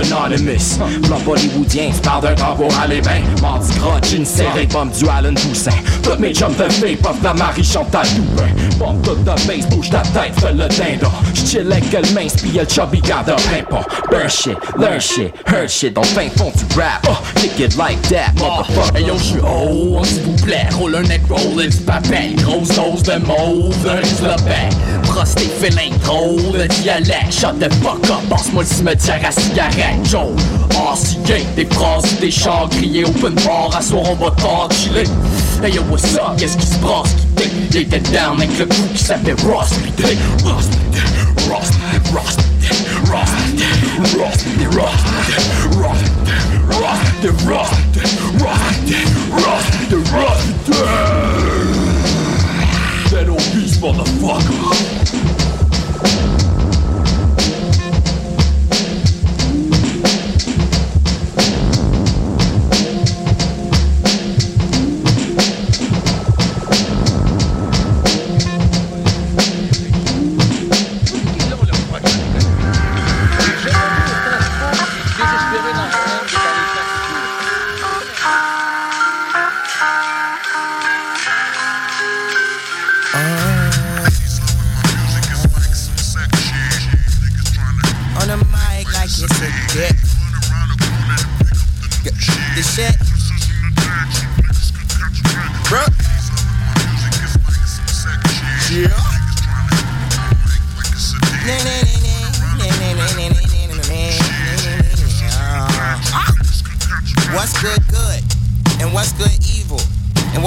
anonymous. Flop hollywoodien, tu parles d'un tambour à les mains. Mardi gras, jean serré, pomme du Allen Toussaint. Toutes mes chums de filles, pop la Marie Chantal Dupin. Pompe toute ta base, bouge ta tête, fais le dindon. J'chill avec le mince, pis le chubby garde un. Burn shit, learn shit, heard shit, dans fin fond du rap. Oh, kick it like that, motherfucker. Hey yo, j'suis haut, s'il vous plaît, roule un neck roll, du papel. Grosse dose de mauve, un rislopin. Prosté félin, trop de dialecte. Shut the fuck up, passe-moi le cimetière à cigarette. Joe, oh, si gay, des phrases, des chants, criés open bar. À soir, on va chiller. Hey yo, what's up, qu'est-ce qui se passe? Qui était down avec le coup qui s'appelait Ross, Ross, Ross, Ross, Ross, Ross, Ross, Ross, Ross, Ross, Ross, Ross, Ross, Dead obese motherfucker.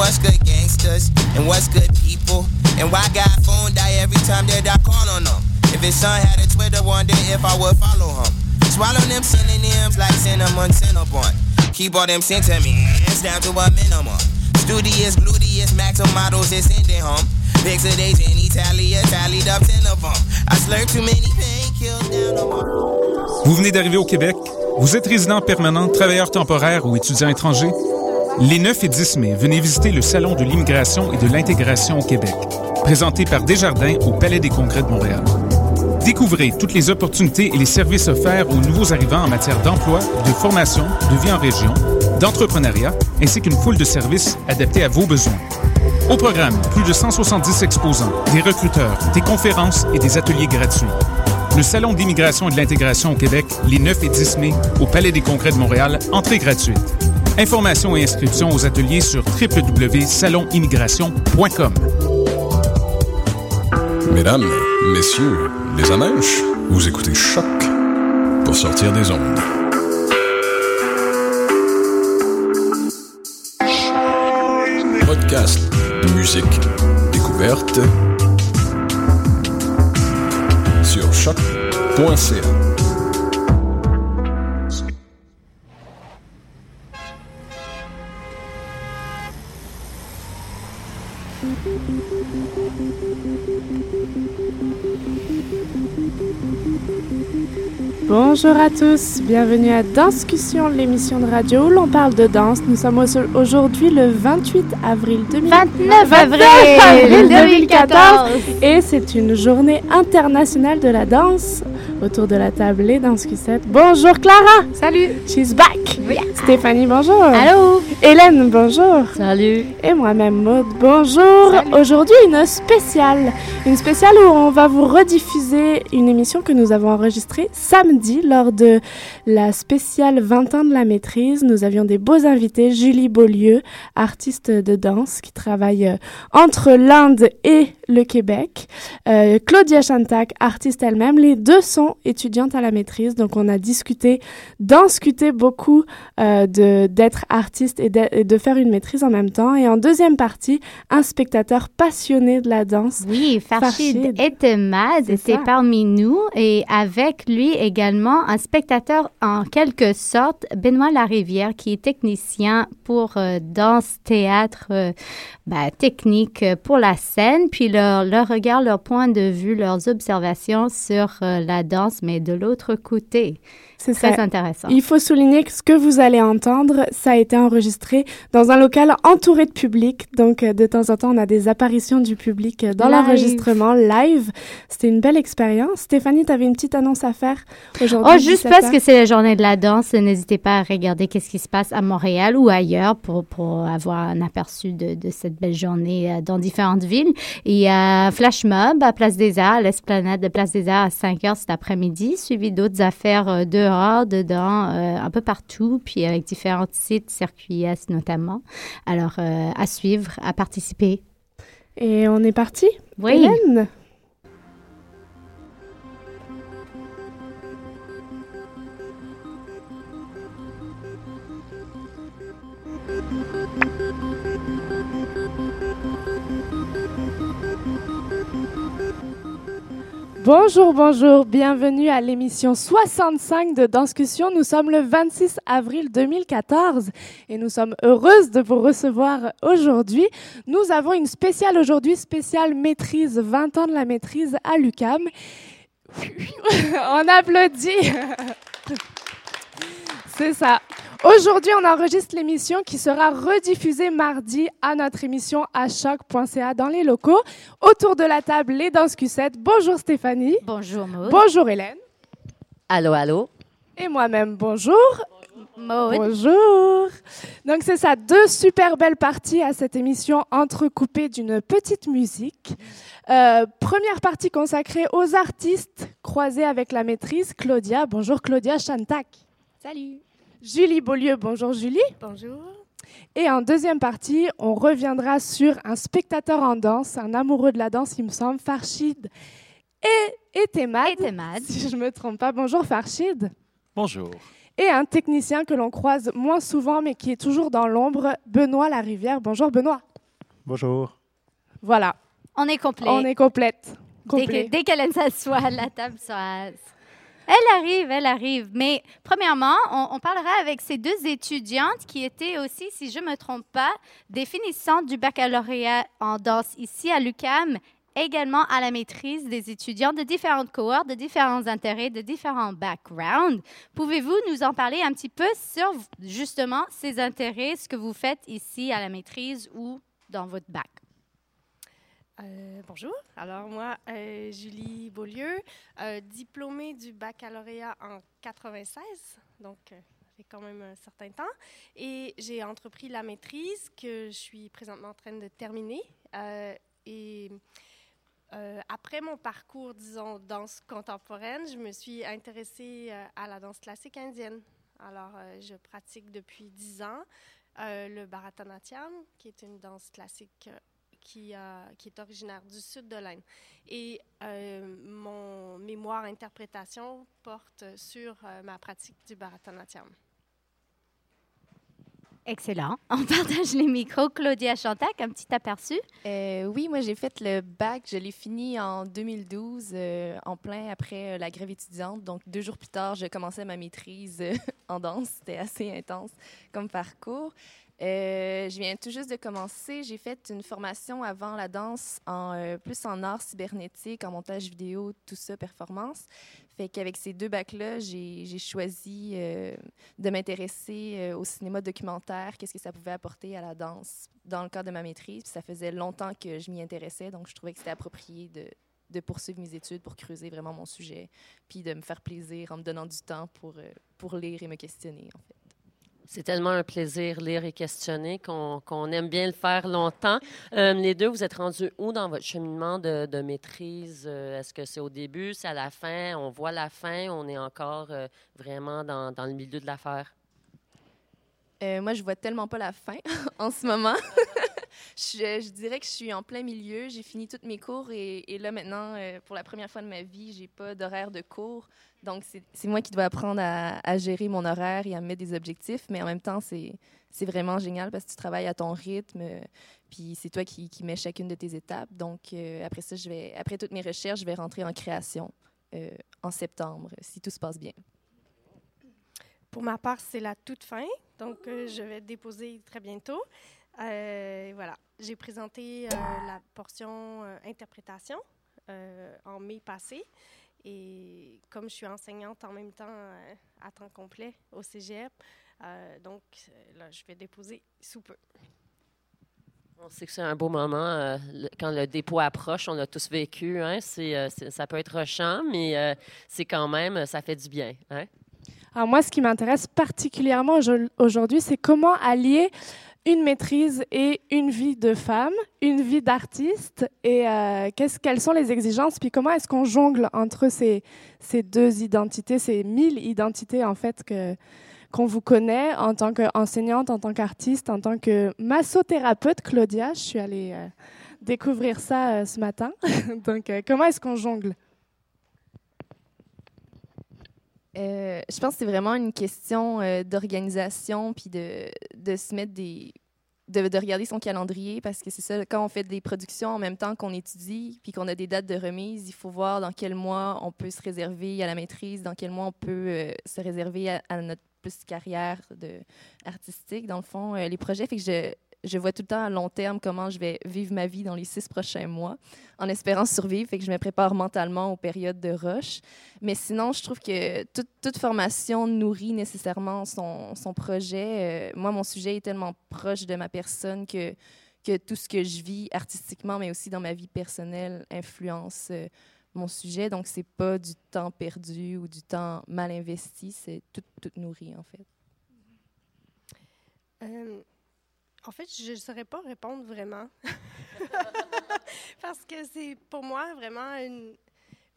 what's good gangsters, and what's good people, and why God phone die every time that I call on them. If his son had a Twitter, wonder if I would follow him. Swallow them synonyms like cinnamon, cinnabon. Keep all them sentiments down to a minimum. Studious, gluteus, maxim models is ending home. Pixel days in Italia, tallied up ten of them. I slurred too many painkillers down on my... Vous venez d'arriver au Québec? Vous êtes résident permanent, travailleur temporaire ou étudiant étranger? Les 9 et 10 mai, venez visiter le Salon de l'immigration et de l'intégration au Québec, présenté par Desjardins au Palais des Congrès de Montréal. Découvrez toutes les opportunités et les services offerts aux nouveaux arrivants en matière d'emploi, de formation, de vie en région, d'entrepreneuriat, ainsi qu'une foule de services adaptés à vos besoins. Au programme, plus de 170 exposants, des recruteurs, des conférences et des ateliers gratuits. Le Salon d'immigration et de l'intégration au Québec, les 9 et 10 mai, au Palais des Congrès de Montréal, entrée gratuite. Informations et inscriptions aux ateliers sur www.salonimmigration.com. Mesdames, messieurs, les amèches, vous écoutez Choc pour sortir des ondes. Podcast, musique, découverte sur choc.ca. Bonjour à tous, bienvenue à Danscussion, l'émission de radio où l'on parle de danse. Nous sommes aujourd'hui le 28 avril 2014. 29 avril 2014 et c'est une journée internationale de la danse autour de la table les danscusettes. Bonjour Clara. Salut. She's back. Stéphanie, bonjour. Allô? Hélène, bonjour. Salut. Et moi-même Maud, bonjour. Aujourd'hui une spéciale, une spéciale où on va vous rediffuser une émission que nous avons enregistrée samedi lors de la spéciale 20 ans de la maîtrise. Nous avions des beaux invités, Julie Beaulieu, artiste de danse qui travaille euh, entre l'Inde et le Québec. Euh, Claudia Chantac, artiste elle-même. Les deux sont étudiantes à la maîtrise, donc on a discuté, discuté beaucoup euh, de d'être artiste et de, faire une maîtrise en même temps. Et en deuxième partie, un spectateur passionné de la danse. Oui, Farshid Etemad était parmi nous et avec lui également un spectateur en quelque sorte, Benoît Larivière, qui est technicien pour euh, danse, théâtre, euh, ben, technique pour la scène, puis leur, leur regard, leur point de vue, leurs observations sur la danse, mais de l'autre côté. C'est très intéressant. Il faut souligner que ce que vous allez entendre, ça a été enregistré dans un local entouré de public. Donc, euh, de temps en temps, on a des apparitions du public euh, dans l'enregistrement live. C'était une belle expérience. Stéphanie, tu avais une petite annonce à faire aujourd'hui. Oh, juste parce que c'est la journée de la danse, n'hésitez pas à regarder qu'est-ce qui se passe à Montréal ou ailleurs pour, pour avoir un aperçu de, de cette belle journée euh, dans différentes villes. Il y a Flash Mob à Place des Arts, l'esplanade de Place des Arts à 5 heures cet après-midi, suivi d'autres affaires de dedans, euh, un peu partout, puis avec différents sites, circuits notamment. Alors, euh, à suivre, à participer. Et on est parti Oui. Bonjour, bonjour, bienvenue à l'émission 65 de Danscussion. Nous sommes le 26 avril 2014 et nous sommes heureuses de vous recevoir aujourd'hui. Nous avons une spéciale aujourd'hui, spéciale maîtrise, 20 ans de la maîtrise à l'UCAM. On applaudit. C'est ça. Aujourd'hui, on enregistre l'émission qui sera rediffusée mardi à notre émission à choc.ca dans les locaux. Autour de la table, les danses Q7. Bonjour Stéphanie. Bonjour Maud. Bonjour Hélène. Allô, allô. Et moi-même, bonjour. Maud. Bonjour. Donc c'est ça, deux super belles parties à cette émission entrecoupées d'une petite musique. Euh, première partie consacrée aux artistes croisés avec la maîtrise Claudia. Bonjour Claudia Chantac. Salut. Julie Beaulieu, bonjour Julie. Bonjour. Et en deuxième partie, on reviendra sur un spectateur en danse, un amoureux de la danse, il me semble, Farshid et, et Temad. Et Temad. Si je ne me trompe pas. Bonjour Farshid. Bonjour. Et un technicien que l'on croise moins souvent, mais qui est toujours dans l'ombre, Benoît Larivière. Bonjour Benoît. Bonjour. Voilà. On est complet. On est complète. Dès que- Dès qu'elle s'assoit, la table sera... Elle arrive, elle arrive. Mais premièrement, on, parlera avec ces deux étudiantes qui étaient aussi, si je ne me trompe pas, des finissantes du baccalauréat en danse ici à l'UCAM, également à la maîtrise des étudiants de différentes cohortes, de différents intérêts, de différents backgrounds. Pouvez-vous nous en parler un petit peu sur justement ces intérêts, ce que vous faites ici à la maîtrise ou dans votre bac? Euh, bonjour. Alors, moi, euh, Julie Beaulieu, euh, diplômée du baccalauréat en 96, donc fait quand même un certain temps. Et j'ai entrepris la maîtrise que je suis présentement en train de terminer. Et après mon parcours, disons, danse contemporaine, je me suis intéressée à la danse classique indienne. Alors, je pratique depuis 10 ans le Bharatanatyam, qui est une danse classique qui, euh, qui est originaire du sud de l'Inde. Et euh, mon mémoire interprétation porte sur euh, ma pratique du Bharatanatyam. Excellent. On partage les micros. Claudia Chantac, un petit aperçu. Euh, oui, moi j'ai fait le bac, je l'ai fini en 2012, euh, en plein après euh, la grève étudiante. Donc deux jours plus tard, je commençais ma maîtrise euh, en danse. C'était assez intense comme parcours. Euh, je viens tout juste de commencer. J'ai fait une formation avant la danse, euh, plus en art cybernétique, en montage vidéo, tout ça, performance. Fait qu'avec ces deux bacs-là, j'ai choisi euh, de m'intéresser au cinéma documentaire, qu'est-ce que ça pouvait apporter à la danse dans le cadre de ma maîtrise. Ça faisait longtemps que je m'y intéressais, donc je trouvais que c'était approprié de, poursuivre mes études pour creuser vraiment mon sujet, puis de me faire plaisir en me donnant du temps pour, lire et me questionner. C'est tellement un plaisir lire et questionner qu'on aime bien le faire longtemps. Euh, les deux, vous êtes rendus où dans votre cheminement de, maîtrise? Euh, Est-ce que c'est au début, c'est à la fin? On voit la fin, on est encore euh, vraiment dans, le milieu de l'affaire? Moi, je vois tellement pas la fin en ce moment. je, dirais que je suis en plein milieu. J'ai fini tous mes cours et, et là, maintenant, pour la première fois de ma vie, j'ai pas d'horaire de cours. Donc, c'est moi qui dois apprendre à, gérer mon horaire et à me mettre des objectifs. Mais en même temps, c'est vraiment génial parce que tu travailles à ton rythme. Puis c'est toi qui, mets chacune de tes étapes. Donc, euh, après ça, je vais, après toutes mes recherches, je vais rentrer en création euh, en septembre, si tout se passe bien. Pour ma part, c'est la toute fin, donc euh, je vais déposer très bientôt. Voilà, j'ai présenté la portion interprétation en mai passé Et comme je suis enseignante en même temps à temps complet au cégep, donc là, je vais déposer sous peu. On sait que c'est un beau moment. quand le dépôt approche, on l'a tous vécu. Hein? C'est, ça peut être rushant, mais c'est quand même, ça fait du bien. Hein? Alors moi, ce qui m'intéresse particulièrement aujourd'hui, c'est comment allier une maîtrise et une vie de femme, une vie d'artiste, et euh, qu'est-ce, quelles sont les exigences, puis comment est-ce qu'on jongle entre ces, ces deux identités, ces mille identités en fait que, qu'on vous connaît en tant qu'enseignante, en tant qu'artiste, en tant que massothérapeute, Claudia. Je suis allée euh, découvrir ça euh, ce matin. Donc, comment est-ce qu'on jongle? Euh, je pense que c'est vraiment une question euh, d'organisation, puis de, de, se mettre des. De, de, regarder son calendrier, parce que c'est ça, quand on fait des productions en même temps qu'on étudie, puis qu'on a des dates de remise, il faut voir dans quel mois on peut se réserver à la maîtrise, dans quel mois on peut euh, se réserver à, à, notre plus carrière de, artistique, dans le fond, les projets. Fait que je, je vois tout le temps à long terme comment je vais vivre ma vie dans les six prochains mois, en espérant survivre, fait que je me prépare mentalement aux périodes de rush. Mais sinon, je trouve que toute, formation nourrit nécessairement son, son projet. Euh, moi, mon sujet est tellement proche de ma personne que, que tout ce que je vis artistiquement, mais aussi dans ma vie personnelle, influence euh, mon sujet. Donc, c'est pas du temps perdu ou du temps mal investi, c'est tout, tout nourri, en fait. Euh, en fait, je ne saurais pas répondre vraiment. Parce que c'est pour moi vraiment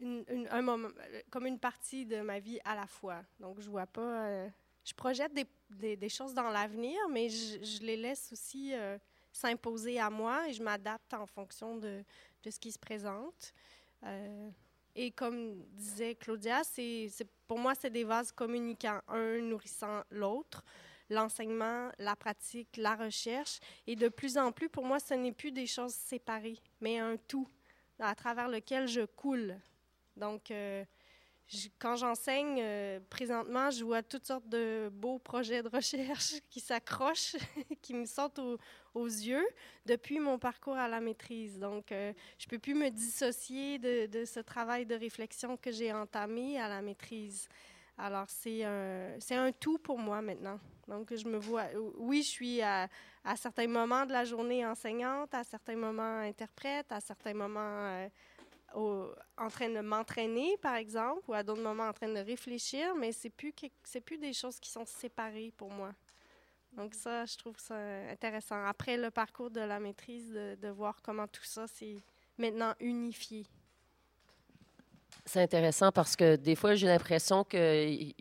un moment, comme une partie de ma vie à la fois. Donc, je vois pas. Euh, je projette des, choses dans l'avenir, mais je, les laisse aussi euh, s'imposer à moi et je m'adapte en fonction de, ce qui se présente. Euh, et comme disait Claudia, pour moi, c'est des vases communicants, un nourrissant l'autre l'enseignement, la pratique, la recherche. Et de plus en plus, pour moi, ce n'est plus des choses séparées, mais un tout à travers lequel je coule. Donc, euh, quand j'enseigne, euh, présentement, je vois toutes sortes de beaux projets de recherche qui s'accrochent, qui me sortent aux yeux depuis mon parcours à la maîtrise. Donc, euh, je ne peux plus me dissocier de, ce travail de réflexion que j'ai entamé à la maîtrise. Alors, c'est un, un tout pour moi maintenant. Donc, je me vois, oui, je suis à, à, certains moments de la journée enseignante, à certains moments interprète, à certains moments euh, en train de m'entraîner, par exemple, ou à d'autres moments en train de réfléchir, mais c'est plus c'est plus des choses qui sont séparées pour moi. Donc ça, je trouve ça intéressant. Après le parcours de la maîtrise, de, de voir comment tout ça s'est maintenant unifié. C'est intéressant parce que des fois, j'ai l'impression que il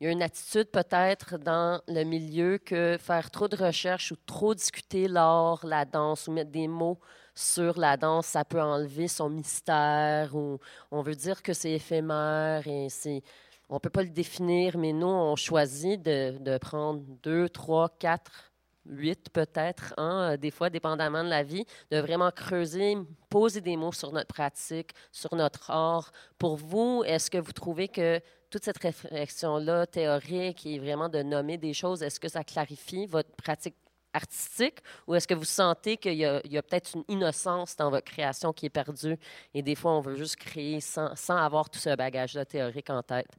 y a une attitude peut-être dans le milieu que faire trop de recherches ou trop discuter l'art, la danse ou mettre des mots sur la danse, ça peut enlever son mystère ou on veut dire que c'est éphémère et c'est on peut pas le définir, mais nous on choisit de prendre deux, trois, quatre huit peut-être, hein, des fois, dépendamment de la vie, de vraiment creuser, poser des mots sur notre pratique, sur notre art. Pour vous, est-ce que vous trouvez que toute cette réflexion-là théorique et vraiment de nommer des choses, est-ce que ça clarifie votre pratique artistique ou est-ce que vous sentez qu'il y a, peut-être une innocence dans votre création qui est perdue et des fois on veut juste créer sans, sans avoir tout ce bagage-là théorique en tête?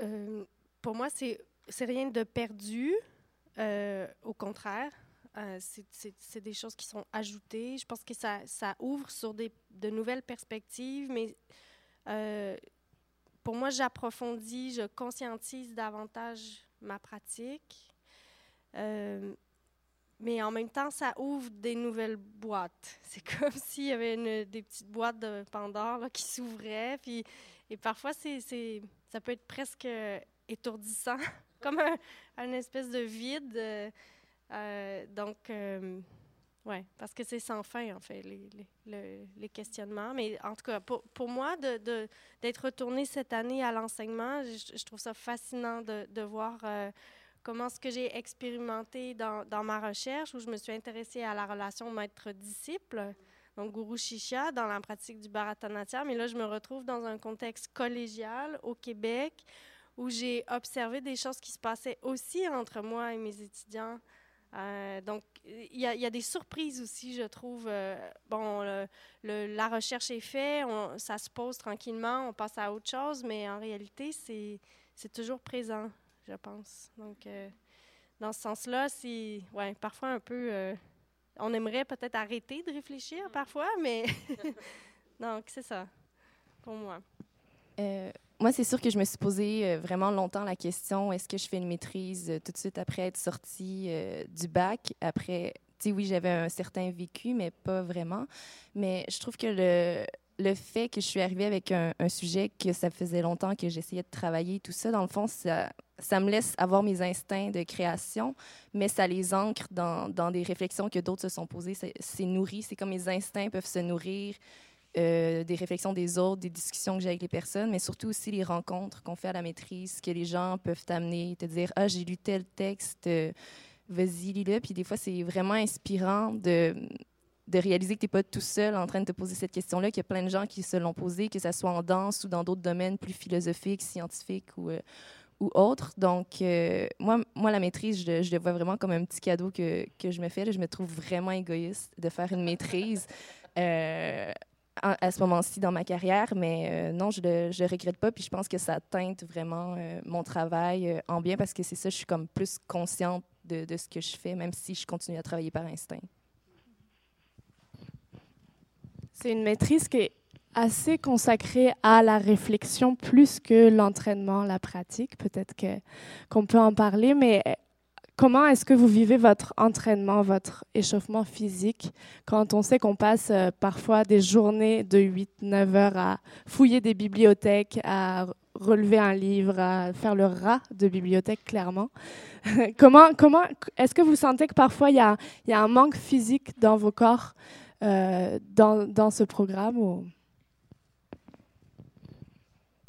Euh, pour moi, c'est rien de perdu. Euh, au contraire, euh, c'est des choses qui sont ajoutées. Je pense que ça, ouvre sur des, de nouvelles perspectives, mais euh, pour moi, j'approfondis, je conscientise davantage ma pratique. Mais en même temps, ça ouvre des nouvelles boîtes. C'est comme s'il y avait des petites boîtes de Pandore qui s'ouvraient. Et parfois, c'est, ça peut être presque étourdissant, comme un, espèce de vide. Euh, donc, oui, parce que c'est sans fin, en fait, les, questionnements. Mais en tout cas, pour, moi, d'être de, retournée cette année à l'enseignement, je, trouve ça fascinant de, voir euh, comment ce que j'ai expérimenté dans, dans, ma recherche, où je me suis intéressée à la relation maître-disciple, donc Guru Shishya, dans la pratique du Bharatanatyam. Mais là, je me retrouve dans un contexte collégial au Québec, où j'ai observé des choses qui se passaient aussi entre moi et mes étudiants Euh, donc, il y, a des surprises aussi, je trouve. Euh, bon, la recherche est faite, ça se pose tranquillement, on passe à autre chose, mais en réalité, c'est toujours présent, je pense. Donc, euh, dans ce sens-là, c'est ouais, parfois un peu. on aimerait peut-être arrêter de réfléchir parfois, mais. donc, c'est ça, pour moi. Moi, c'est sûr que je me suis posé euh, vraiment longtemps la question est-ce que je fais une maîtrise euh, tout de suite après être sortie euh, du bac? Après, tu sais, oui, j'avais un certain vécu, mais pas vraiment. Mais je trouve que le, fait que je suis arrivée avec un, sujet que ça faisait longtemps que j'essayais de travailler, tout ça, dans le fond, ça, ça me laisse avoir mes instincts de création, mais ça les ancre dans, dans des réflexions que d'autres se sont posées. C'est nourri, c'est comme mes instincts peuvent se nourrir euh, des réflexions des autres, des discussions que j'ai avec les personnes, mais surtout aussi les rencontres qu'on fait à la maîtrise, que les gens peuvent t'amener, te dire Ah, j'ai lu tel texte, euh, vas-y, lis-le. Puis des fois, c'est vraiment inspirant de, de réaliser que tu n'es pas tout seul en train de te poser cette question-là, qu'il y a plein de gens qui se l'ont posée, que ce soit en danse ou dans d'autres domaines plus philosophiques, scientifiques ou. Euh, ou autres. Donc, moi, moi, la maîtrise, je, je, le vois vraiment comme un petit cadeau que, que je me fais. je me trouve vraiment égoïste de faire une maîtrise à, ce moment-ci dans ma carrière, mais euh, non, je ne regrette pas. Puis je pense que ça teinte vraiment euh, mon travail euh, en bien parce que c'est ça, je suis comme plus consciente de, ce que je fais, même si je continue à travailler par instinct. C'est une maîtrise qui est assez consacrée à la réflexion plus que l'entraînement, la pratique. Peut-être qu'on peut en parler, mais Comment est-ce que vous vivez votre entraînement, votre échauffement physique quand on sait qu'on passe euh, parfois des journées de 8-9 heures à fouiller des bibliothèques, à relever un livre, à faire le rat de bibliothèque, clairement? comment comment est-ce que vous sentez que parfois il y a, un manque physique dans vos corps euh, dans, dans, ce programme ou...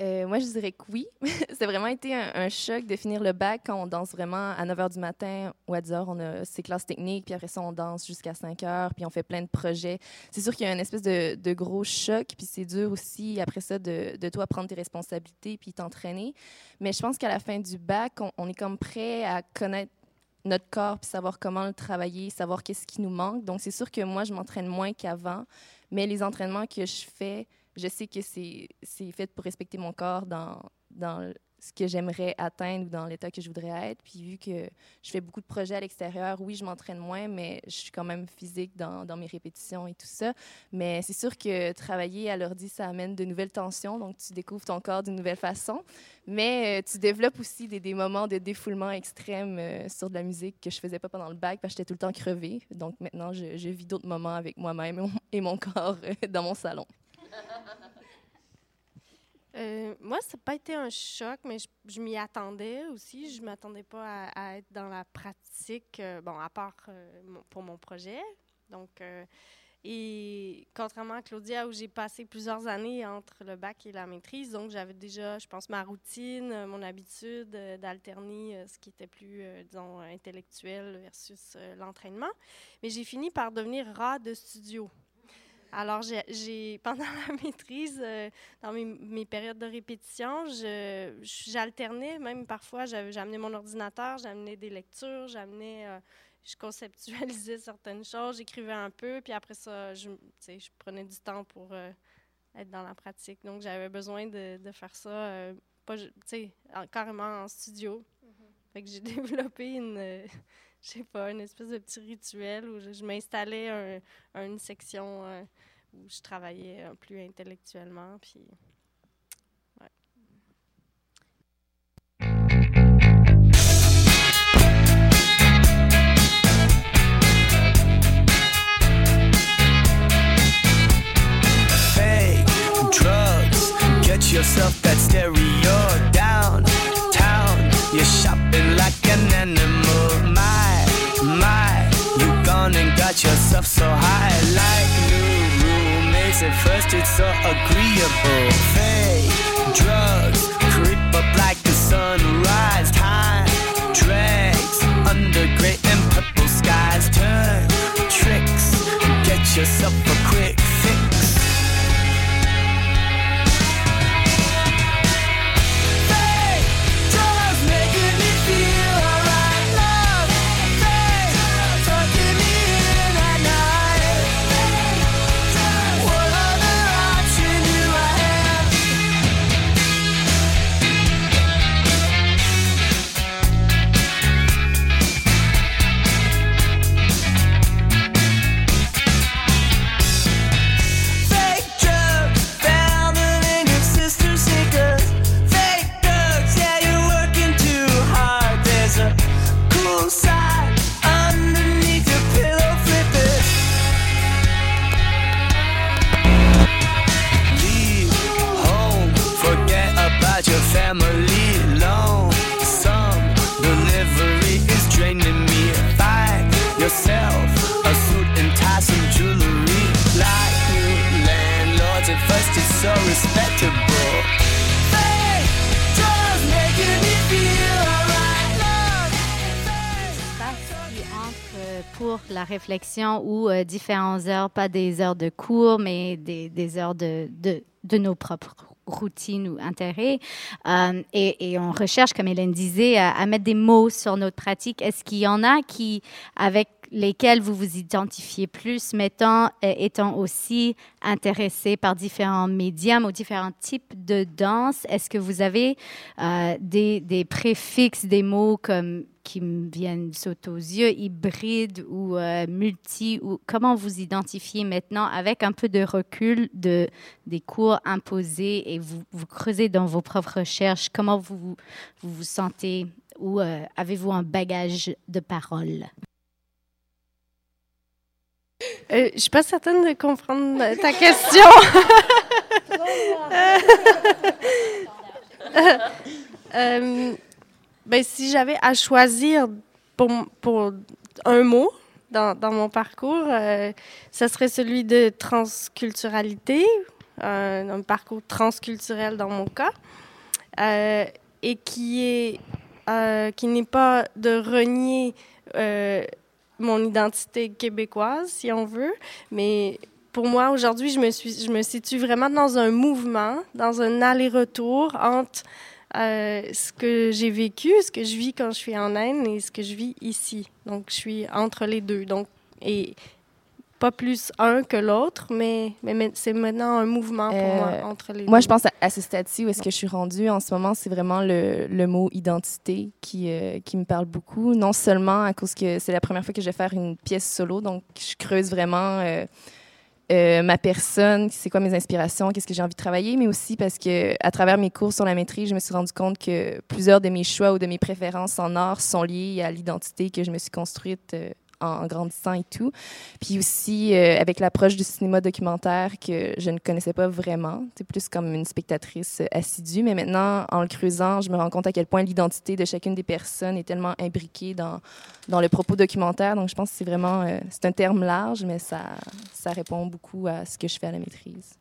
Euh, moi, je dirais que oui. c'est vraiment été un, choc de finir le bac quand on danse vraiment à 9 h du matin ou à 10 h. On a ces classes techniques, puis après ça, on danse jusqu'à 5 h, puis on fait plein de projets. C'est sûr qu'il y a une espèce de, gros choc, puis c'est dur aussi, après ça, de, de toi prendre tes responsabilités puis t'entraîner. Mais je pense qu'à la fin du bac, on est comme prêt à connaître notre corps, puis savoir comment le travailler, savoir qu'est-ce qui nous manque. Donc, c'est sûr que moi, je m'entraîne moins qu'avant, mais les entraînements que je fais, je sais que c'est fait pour respecter mon corps dans, ce que j'aimerais atteindre ou dans l'état que je voudrais être. Puis vu que je fais beaucoup de projets à l'extérieur, oui, je m'entraîne moins, mais je suis quand même physique dans, mes répétitions et tout ça. Mais c'est sûr que travailler à l'ordi, ça amène de nouvelles tensions, donc tu découvres ton corps d'une nouvelle façon. Mais euh, tu développes aussi des, moments de défoulement extrême euh, sur de la musique que je faisais pas pendant le bac parce que j'étais tout le temps crevée. Donc maintenant, je, je vis d'autres moments avec moi-même et mon corps euh, dans mon salon. Euh, moi, ça n'a pas été un choc, mais je, m'y attendais aussi. Je ne m'attendais pas à, être dans la pratique, euh, bon, à part euh, pour mon projet. Donc, et contrairement à Claudia, où j'ai passé plusieurs années entre le bac et la maîtrise, donc j'avais déjà, je pense, ma routine, mon habitude d'alterner ce qui était plus, disons, intellectuel versus l'entraînement. Mais j'ai fini par devenir rat de studio. Alors, j'ai, pendant la maîtrise, euh, dans mes, périodes de répétition, j'alternais, même parfois, j'amenais mon ordinateur, j'amenais des lectures, j'amenais, euh, je conceptualisais certaines choses, j'écrivais un peu, puis après ça, je, je prenais du temps pour euh, être dans la pratique. Donc, j'avais besoin de, faire ça, pas, carrément en studio. Mm-hmm. Fait que j'ai développé une je sais pas, une espèce de petit rituel où je, m'installais un, une section euh, où je travaillais un plus intellectuellement. Puis, ouais. Hey, drugs, get yourself that stereo down, town. You're shopping like an animal. Got yourself so high like new roommates. At first it's so agreeable. Fake drugs creep up like the sunrise. Time drags under gray and purple skies. Turn tricks, get yourself a quick la réflexion ou euh, différentes heures, pas des heures de cours, mais des, des heures de, de, de nos propres routines ou intérêts. Euh, et, on recherche, comme Hélène disait, à, à, mettre des mots sur notre pratique. Est-ce qu'il y en a qui, avec lesquels vous vous identifiez plus, mettant, euh, étant aussi intéressés par différents médiums ou différents types de danse? Est-ce que vous avez euh, des, préfixes, des mots comme qui me viennent sauter aux yeux, hybride ou euh, multi, ou comment vous identifiez maintenant avec un peu de recul de, des cours imposés et vous, vous creusez dans vos propres recherches, comment vous vous, vous sentez ou euh, avez-vous un bagage de parole? Euh, je suis pas certaine de comprendre ta question. euh, ben, si j'avais à choisir pour, pour un mot dans, dans mon parcours, euh, ce serait celui de transculturalité, euh, un parcours transculturel dans mon cas, euh, et qui est qui n'est pas de renier mon identité québécoise, si on veut, mais pour moi, aujourd'hui, je me, je me situe vraiment dans un mouvement, dans un aller-retour entre euh, ce que j'ai vécu, ce que je vis quand je suis en Inde et ce que je vis ici. Donc, je suis entre les deux. Donc, et pas plus un que l'autre, mais, mais, c'est maintenant un mouvement pour euh, moi entre les moi, deux. je pense à, à ce stade-ci où est-ce que je suis rendue en ce moment, c'est vraiment le, le, mot identité qui, euh, qui me parle beaucoup. Non seulement à cause que c'est la première fois que je vais faire une pièce solo, donc je creuse vraiment euh, euh, ma personne, c'est quoi mes inspirations, qu'est-ce que j'ai envie de travailler, mais aussi parce que à travers mes cours sur la maîtrise, je me suis rendu compte que plusieurs de mes choix ou de mes préférences en art sont liés à l'identité que je me suis construite euh, en, grandissant et tout. Puis aussi euh, avec l'approche du cinéma documentaire que je ne connaissais pas vraiment. C'est plus comme une spectatrice assidue, mais maintenant, en le creusant, je me rends compte à quel point l'identité de chacune des personnes est tellement imbriquée dans, dans le propos documentaire. Donc, je pense que c'est vraiment, euh, c'est un terme large, mais ça, ça répond beaucoup à ce que je fais à la maîtrise.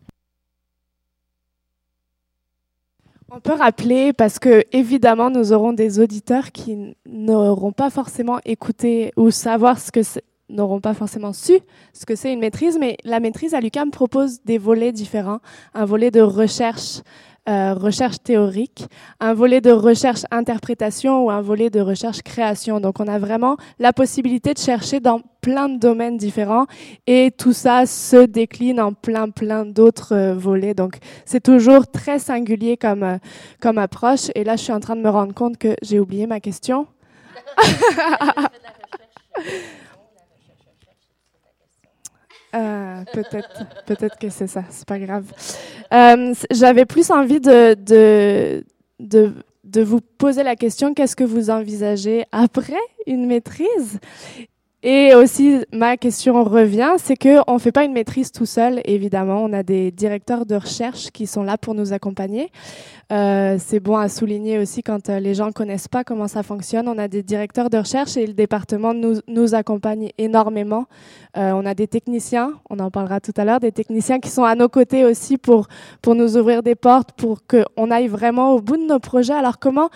On peut rappeler, parce que évidemment, nous aurons des auditeurs qui n'auront pas forcément écouté ou savoir ce que c'est n'auront pas forcément su ce que c'est une maîtrise, mais la maîtrise à l'UCAM propose des volets différents. Un volet de recherche, euh, recherche théorique, un volet de recherche interprétation ou un volet de recherche création. Donc on a vraiment la possibilité de chercher dans plein de domaines différents et tout ça se décline en plein plein d'autres euh, volets. Donc c'est toujours très singulier comme euh, comme approche. Et là je suis en train de me rendre compte que j'ai oublié ma question. Euh, peut-être, peut-être que c'est ça. C'est pas grave. Euh, J'avais plus envie de, de, de vous poser la question qu'est-ce que vous envisagez après une maîtrise? Et aussi, ma question revient, c'est que on fait pas une maîtrise tout seul, évidemment. On a des directeurs de recherche qui sont là pour nous accompagner. Euh, c'est bon à souligner aussi quand euh, les gens connaissent pas comment ça fonctionne. On a des directeurs de recherche et le département nous, nous accompagne énormément. Euh, on a des techniciens, on en parlera tout à l'heure, des techniciens qui sont à nos côtés aussi pour pour nous ouvrir des portes, pour qu'on aille vraiment au bout de nos projets. Alors comment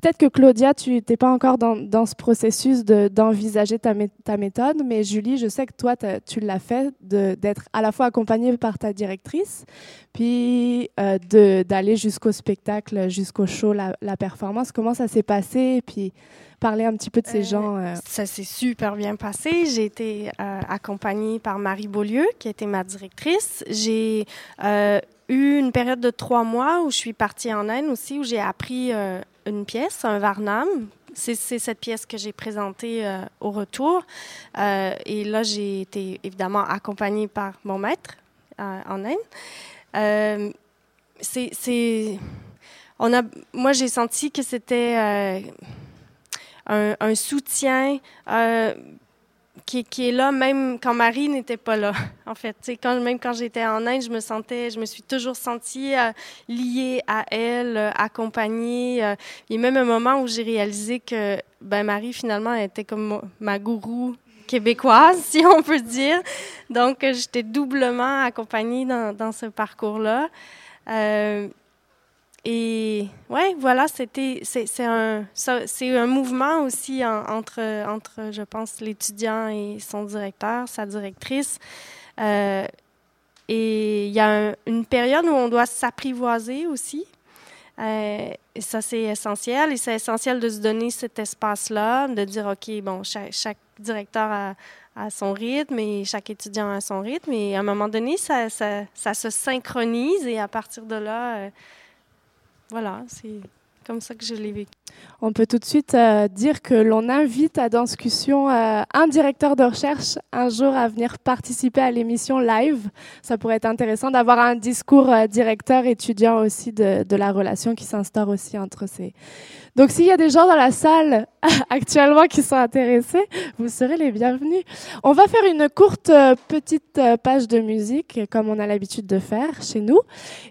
Peut-être que Claudia, tu n'étais pas encore dans, dans ce processus d'envisager ta, ta méthode, mais Julie, je sais que toi, tu l'as fait, d'être à la fois accompagnée par ta directrice, puis euh, d'aller jusqu'au spectacle, jusqu'au show, la, la, performance. Comment ça s'est passé? Puis parler un petit peu de ces euh, gens. Euh... Ça s'est super bien passé. J'ai été euh, accompagnée par Marie Beaulieu, qui était ma directrice. J'ai eu une période de trois mois où je suis partie en Inde aussi, où j'ai appris une pièce, un Varnam. C'est cette pièce que j'ai présentée euh, au retour. Euh, et là, j'ai été évidemment accompagnée par mon maître euh, en Inde. moi, j'ai senti que c'était un, soutien qui, qui est là même quand Marie n'était pas là. En fait, quand, même quand j'étais en Inde, je me sentais, je me suis toujours sentie euh, liée à elle, euh, accompagnée. euh. il y a même un moment où j'ai réalisé que ben, Marie, finalement, était comme ma gourou québécoise, si on peut dire. Donc, euh, j'étais doublement accompagnée dans, dans ce parcours-là. Et ouais, voilà, c'était c'est un c'est un mouvement aussi en- entre entre je pense l'étudiant et son directeur, sa directrice. Euh, et il y a un- une période où on doit s'apprivoiser aussi. Euh, et ça, c'est essentiel. Et c'est essentiel de se donner cet espace-là, de dire, OK, bon, chaque, directeur a, a son rythme et chaque étudiant a son rythme. Et à un moment donné, ça, ça, ça se synchronise et à partir de là, euh, voilà, c'est comme ça que je l'ai vécu. On peut tout de suite euh, dire que l'on invite à discussion euh, un directeur de recherche un jour à venir participer à l'émission live. Ça pourrait être intéressant d'avoir un discours euh, directeur-étudiant aussi de, de la relation qui s'instaure aussi entre ces. Donc s'il y a des gens dans la salle actuellement qui sont intéressés, vous serez les bienvenus. On va faire une courte euh, petite euh, page de musique comme on a l'habitude de faire chez nous.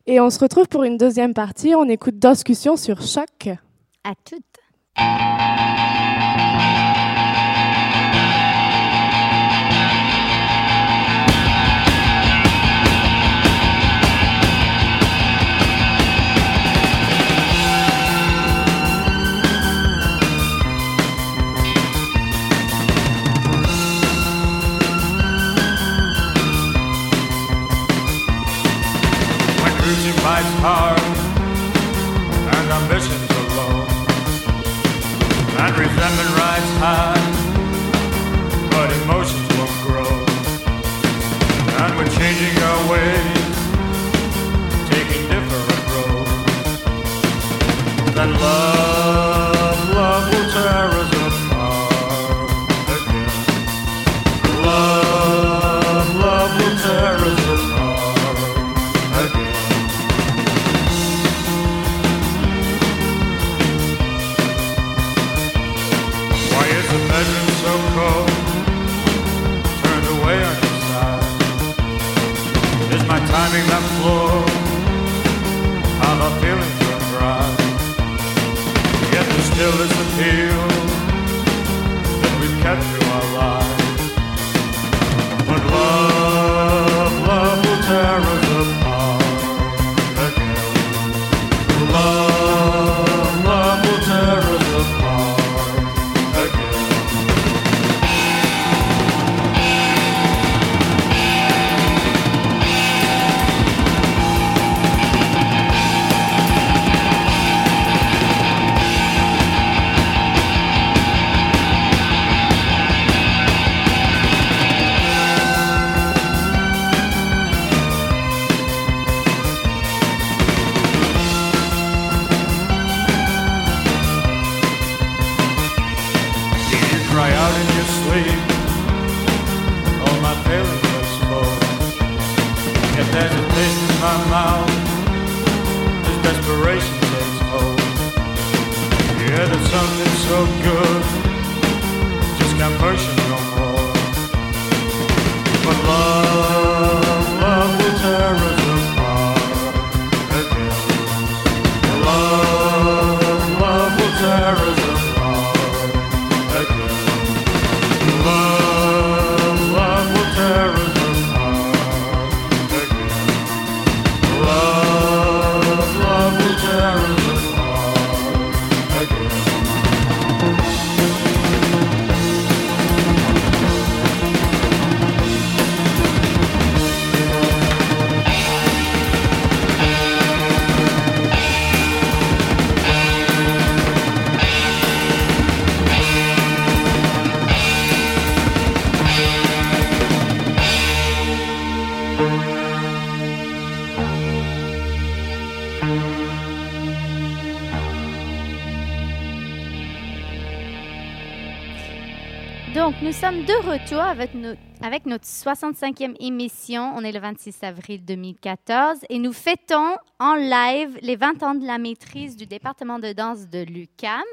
Et on se retrouve pour une deuxième partie. On écoute discussion sur choc. À toutes. Bites hard and ambitions are low, and resentment rides high, but emotions won't grow. And we're changing our ways, taking different roads. Then love, retour avec avec notre 65e émission. On est le 26 avril 2014 et nous fêtons en live les 20 ans de la maîtrise du département de danse de l'UCAM.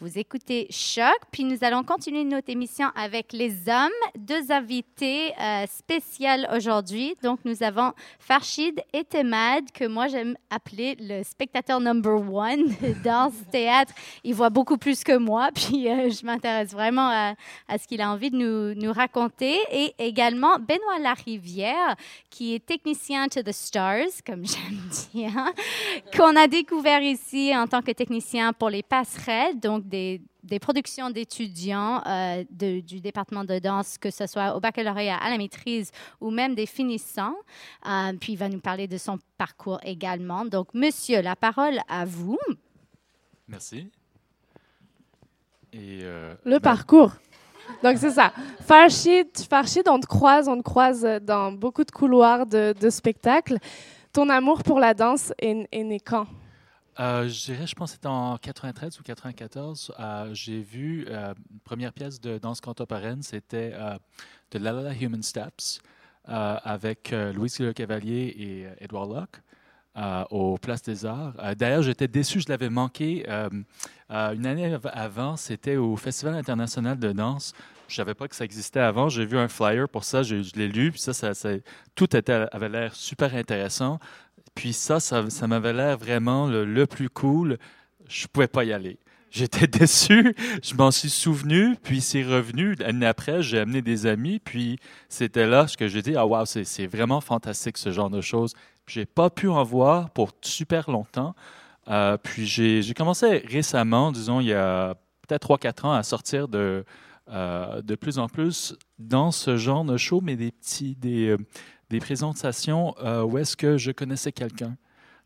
Vous écoutez Choc, puis nous allons continuer notre émission avec les hommes. Deux invités euh, spéciaux aujourd'hui. Donc, nous avons Farshid et Temad, que moi j'aime appeler le spectateur number one de danse théâtre. Il voit beaucoup plus que moi, puis euh, je m'intéresse vraiment à, à ce qu'il a envie de nous, nous raconter. Et également Benoît Larivière, qui est technicien to the stars, comme j'aime dire, qu'on a découvert ici en tant que technicien pour les passerelles, donc des, des productions d'étudiants euh, de- du département de danse, que ce soit au baccalauréat, à la maîtrise ou même des finissants. Euh, puis il va nous parler de son parcours également. Donc, monsieur, la parole à vous. Merci. Et euh, Le ben, parcours. Donc, c'est ça. Farshid, Farshid, on te croise, on te croise dans beaucoup de couloirs de, de spectacles. Ton amour pour la danse est, né quand? euh, je dirais, je pense que c'était en 93 ou 94. euh, J'ai vu euh, une première pièce de danse contemporaine, c'était de La La La Human Steps avec Louis Le Cavalier et Edouard Locke. au Place des Arts. D'ailleurs, j'étais déçu, je l'avais manqué. une année av- avant, c'était au Festival international de danse. Je savais pas que ça existait avant. J'ai vu un flyer pour ça, je l'ai lu, puis ça, ça, tout était, avait l'air super intéressant. Puis ça, ça, ça m'avait l'air vraiment le, plus cool. Je pouvais pas y aller. J'étais déçu, je m'en suis souvenu, puis c'est revenu. L'année après, j'ai amené des amis, puis c'était là ce que j'ai dit, ah wow, c'est vraiment fantastique ce genre de choses. J'ai pas pu en voir pour super longtemps. Euh, puis j'ai commencé récemment, disons il y a peut-être 3-4 ans, à sortir de, euh, de plus en plus dans ce genre de show, mais des petits, des, euh, des présentations euh, où est-ce que je connaissais quelqu'un.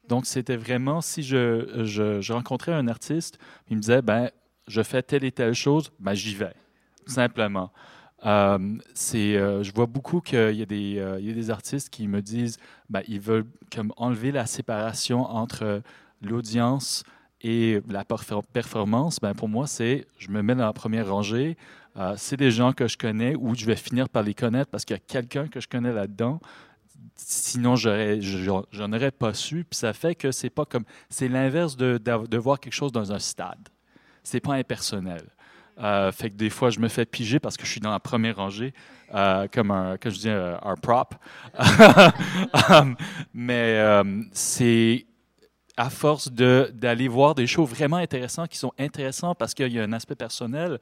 Donc c'était vraiment, si je, je, rencontrais un artiste, il me disait, ben, je fais telle et telle chose, ben, j'y vais, simplement. Je vois beaucoup qu'il y, a des, il y a des artistes qui me disent ben, ils veulent comme enlever la séparation entre l'audience et la perfor- performance. Ben, pour moi, c'est je me mets dans la première rangée. Euh, c'est des gens que je connais ou je vais finir par les connaître parce qu'il y a quelqu'un que je connais là-dedans. Sinon, j'aurais, j'en aurais pas su. Puis ça fait que c'est pas comme. C'est l'inverse de, de voir quelque chose dans un stade. C'est pas impersonnel. Euh, fait que des fois, je me fais piger parce que je suis dans la première rangée, euh, comme un, comme je dis, un, un prop. Mais euh, c'est à force d'aller voir des shows vraiment intéressants qui sont intéressants parce qu'il y a un aspect personnel,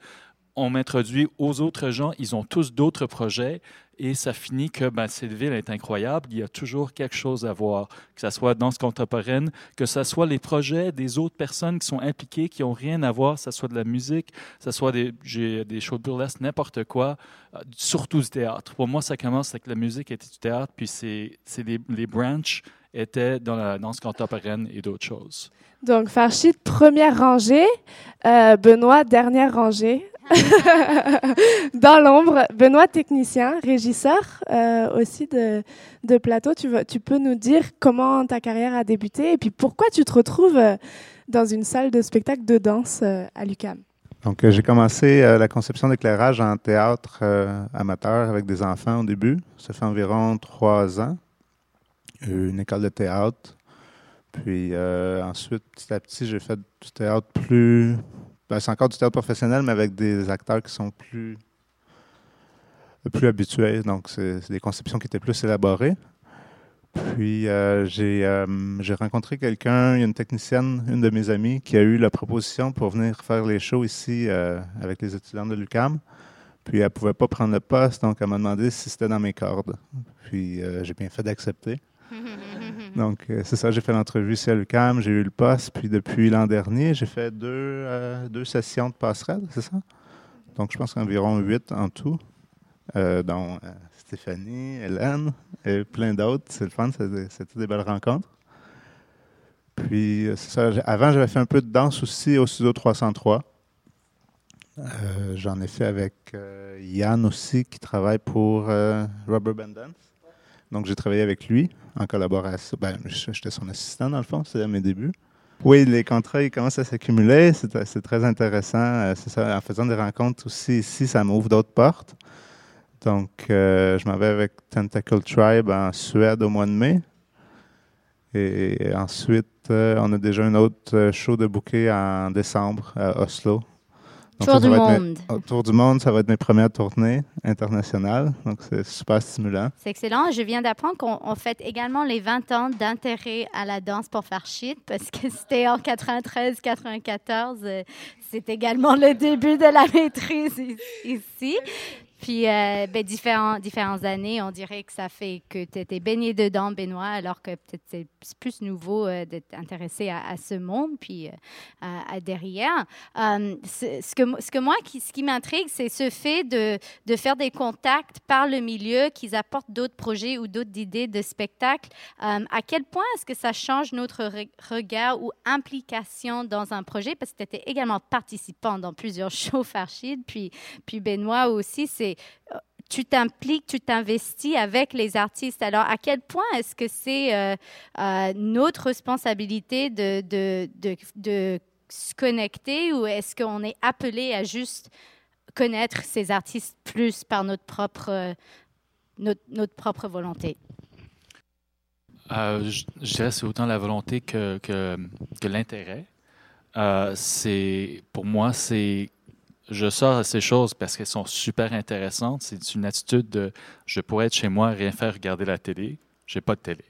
on m'introduit aux autres gens, ils ont tous d'autres projets et ça finit que ben, cette ville est incroyable, il y a toujours quelque chose à voir, que ce soit danse contemporaine, que ce soit les projets des autres personnes qui sont impliquées, qui n'ont rien à voir, que ce soit de la musique, que ce soit des, des shows de n'importe quoi, euh, surtout du théâtre. Pour moi, ça commence avec la musique et du théâtre, puis c'est, les branches étaient dans la danse contemporaine et d'autres choses. Donc, Farshid, première rangée. Euh, Benoît, dernière rangée. Dans l'ombre. Benoît, technicien, régisseur euh, aussi de, de plateau. Tu, veux- tu peux nous dire comment ta carrière a débuté et puis pourquoi tu te retrouves euh, dans une salle de spectacle de danse euh, à l'UQAM? Donc, euh, j'ai commencé euh, la conception d'éclairage en théâtre euh, amateur avec des enfants au début. Ça fait environ trois ans. Une école de théâtre. Puis euh, ensuite, petit à petit, j'ai fait du théâtre plus. ben, c'est encore du théâtre professionnel, mais avec des acteurs qui sont plus, habitués. Donc, c'est des conceptions qui étaient plus élaborées. Puis euh, j'ai euh, j'ai rencontré quelqu'un, une technicienne, une de mes amies, qui a eu la proposition pour venir faire les shows ici avec les étudiants de l'UCAM. Puis elle ne pouvait pas prendre le poste, donc elle m'a demandé si c'était dans mes cordes. Puis j'ai bien fait d'accepter. Donc euh, c'est ça, j'ai fait l'entrevue à j'ai eu le poste. Puis depuis l'an dernier, j'ai fait deux, euh, deux sessions de passerelle, c'est ça? Donc je pense qu'environ huit en tout, euh, dont euh, Stéphanie, Hélène et plein d'autres. C'est le fun, c'était des belles rencontres. Puis, c'est ça. Avant, j'avais fait un peu de danse aussi au studio 303. Euh, J'en ai fait avec Yann aussi, qui travaille pour Rubber Band Dance. Donc, j'ai travaillé avec lui en collaboration. Ben, j'étais son assistant, dans le fond, c'était à mes débuts. Oui, les contrats, ils commencent à s'accumuler. C'est très intéressant. Euh, ça, en faisant des rencontres aussi ici, ça m'ouvre d'autres portes. Donc, euh, je m'en vais avec Tentacle Tribe en Suède au mois de mai. Et ensuite, euh, on a déjà un autre show de bouquet en décembre à Oslo. Donc, Tour ça, ça du être mes- monde. oh, Tour du monde, ça va être mes premières tournées internationales. Donc, c'est super stimulant. C'est excellent. Je viens d'apprendre qu'on on fête également les 20 ans d'intérêt à la danse pour faire shit parce que c'était en 93-94. euh, C'est également le début de la maîtrise ici. Puis, euh, ben, différentes années, on dirait que ça fait que tu étais baigné dedans, Benoît, alors que peut-être c'est plus nouveau euh, d'être intéressé à, ce monde, puis euh, à, derrière. Ce, que, moi, ce qui m'intrigue, c'est ce fait de, faire des contacts par le milieu, qu'ils apportent d'autres projets ou d'autres idées de spectacles. À quel point est-ce que ça change notre re- regard ou implication dans un projet? Parce que tu étais également participant dans plusieurs shows Farchid, puis, puis Benoît aussi, c'est euh, tu t'impliques, tu t'investis avec les artistes. Alors, à quel point est-ce que c'est euh, euh, notre responsabilité de, se connecter ou est-ce qu'on est appelé à juste connaître ces artistes plus par notre propre, notre, propre volonté? Euh, je, dirais que c'est autant la volonté que, que, l'intérêt. C'est, pour moi, c'est je sors ces choses parce qu'elles sont super intéressantes. C'est une attitude de je pourrais être chez moi, rien faire, regarder la télé. J'ai pas de télé.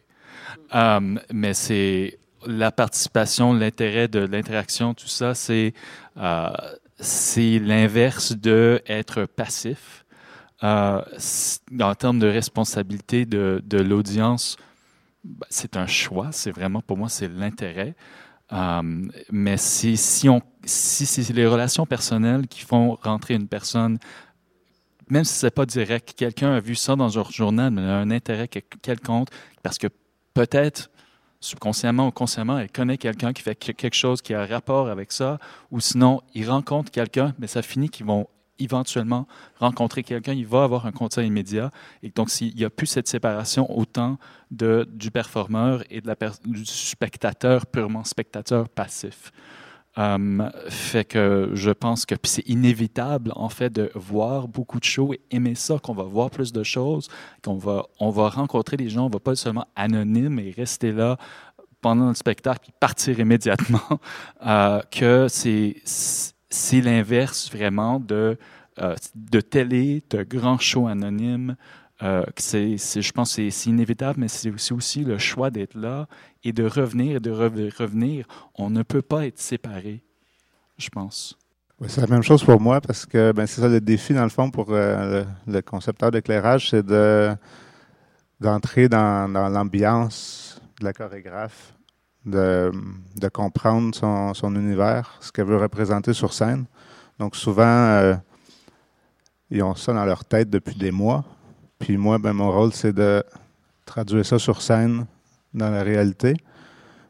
Euh, mais c'est la participation, l'intérêt de l'interaction, tout ça, c'est euh, l'inverse de être passif. Euh, en termes de responsabilité de, de l'audience, ben, c'est un choix. C'est vraiment, pour moi, c'est l'intérêt. Euh, mais si, c'est les relations personnelles qui font rentrer une personne, même si c'est pas direct, quelqu'un a vu ça dans un journal, mais a un intérêt quel- quelconque, parce que peut-être subconsciemment ou consciemment, elle connaît quelqu'un qui fait que- quelque chose qui a un rapport avec ça, ou sinon, il rencontre quelqu'un, mais ça finit qu'ils vont éventuellement rencontrer quelqu'un, il va avoir un contact immédiat. Et donc, s'il n'y a plus cette séparation autant de, du performeur et de la du spectateur, purement spectateur passif. Euh, fait que je pense que c'est inévitable en fait de voir beaucoup de shows et aimer ça, qu'on va voir plus de choses, qu'on va on va rencontrer des gens, on va pas seulement anonyme et rester là pendant le spectacle puis partir immédiatement. Euh, que c'est c'est l'inverse vraiment de euh, de télé, de grands shows anonymes. Euh, c'est, je pense que c'est, inévitable, mais c'est aussi, le choix d'être là et de revenir et de re- revenir. On ne peut pas être séparés, je pense. C'est la même chose pour moi parce que ben, c'est ça le défi, dans le fond, pour euh, le, concepteur d'éclairage, c'est de, d'entrer dans l'ambiance de la chorégraphe, de, comprendre son, univers, ce qu'elle veut représenter sur scène. Donc souvent, euh, ils ont ça dans leur tête depuis des mois. Puis moi, ben, mon rôle, c'est de traduire ça sur scène dans la réalité.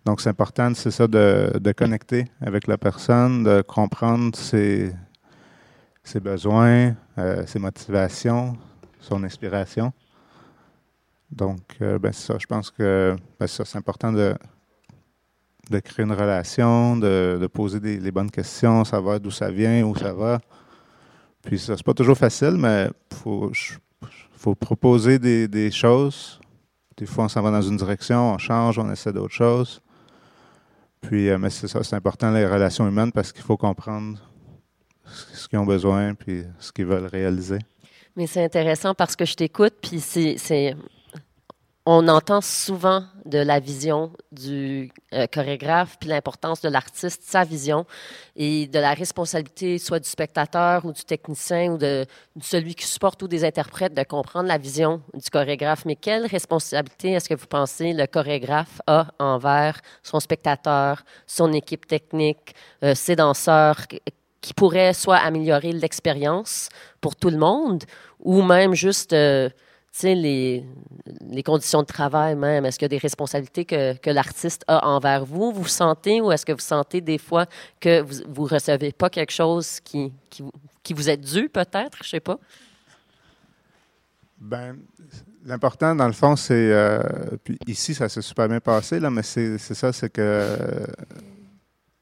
Donc, c'est important, c'est ça, de, connecter avec la personne, de comprendre ses, besoins, euh, ses motivations, son inspiration. Donc, euh, ben, c'est ça, je pense que ben, c'est important de, de créer une relation, de, de poser des, les bonnes questions, savoir d'où ça vient, où ça va. Puis ça, c'est pas toujours facile, mais faut, faut proposer des, des choses. Des fois, on s'en va dans une direction, on change, on essaie d'autres choses. Puis, euh, mais c'est ça, c'est important, les relations humaines, parce qu'il faut comprendre ce ce qu'ils ont besoin, puis ce qu'ils veulent réaliser. Mais c'est intéressant parce que je t'écoute, puis c'est, c'est- on entend souvent de la vision du euh, chorégraphe, puis l'importance de l'artiste, sa vision, et de la responsabilité soit du spectateur ou du technicien ou de, celui qui supporte ou des interprètes de comprendre la vision du chorégraphe. Mais quelle responsabilité est-ce que vous pensez le chorégraphe a envers son spectateur, son équipe technique, euh, ses danseurs, qui- pourrait soit améliorer l'expérience pour tout le monde ou même juste euh, les, les conditions de travail même. Est-ce qu'il y a des responsabilités que, que l'artiste a envers vous? Vous sentez ou est-ce que vous sentez des fois que vous ne recevez pas quelque chose qui, qui, vous- qui vous est dû peut-être? Je sais pas. Ben, l'important, dans le fond, c'est. euh, puis ici, ça s'est super bien passé, là, mais c'est ça, c'est que.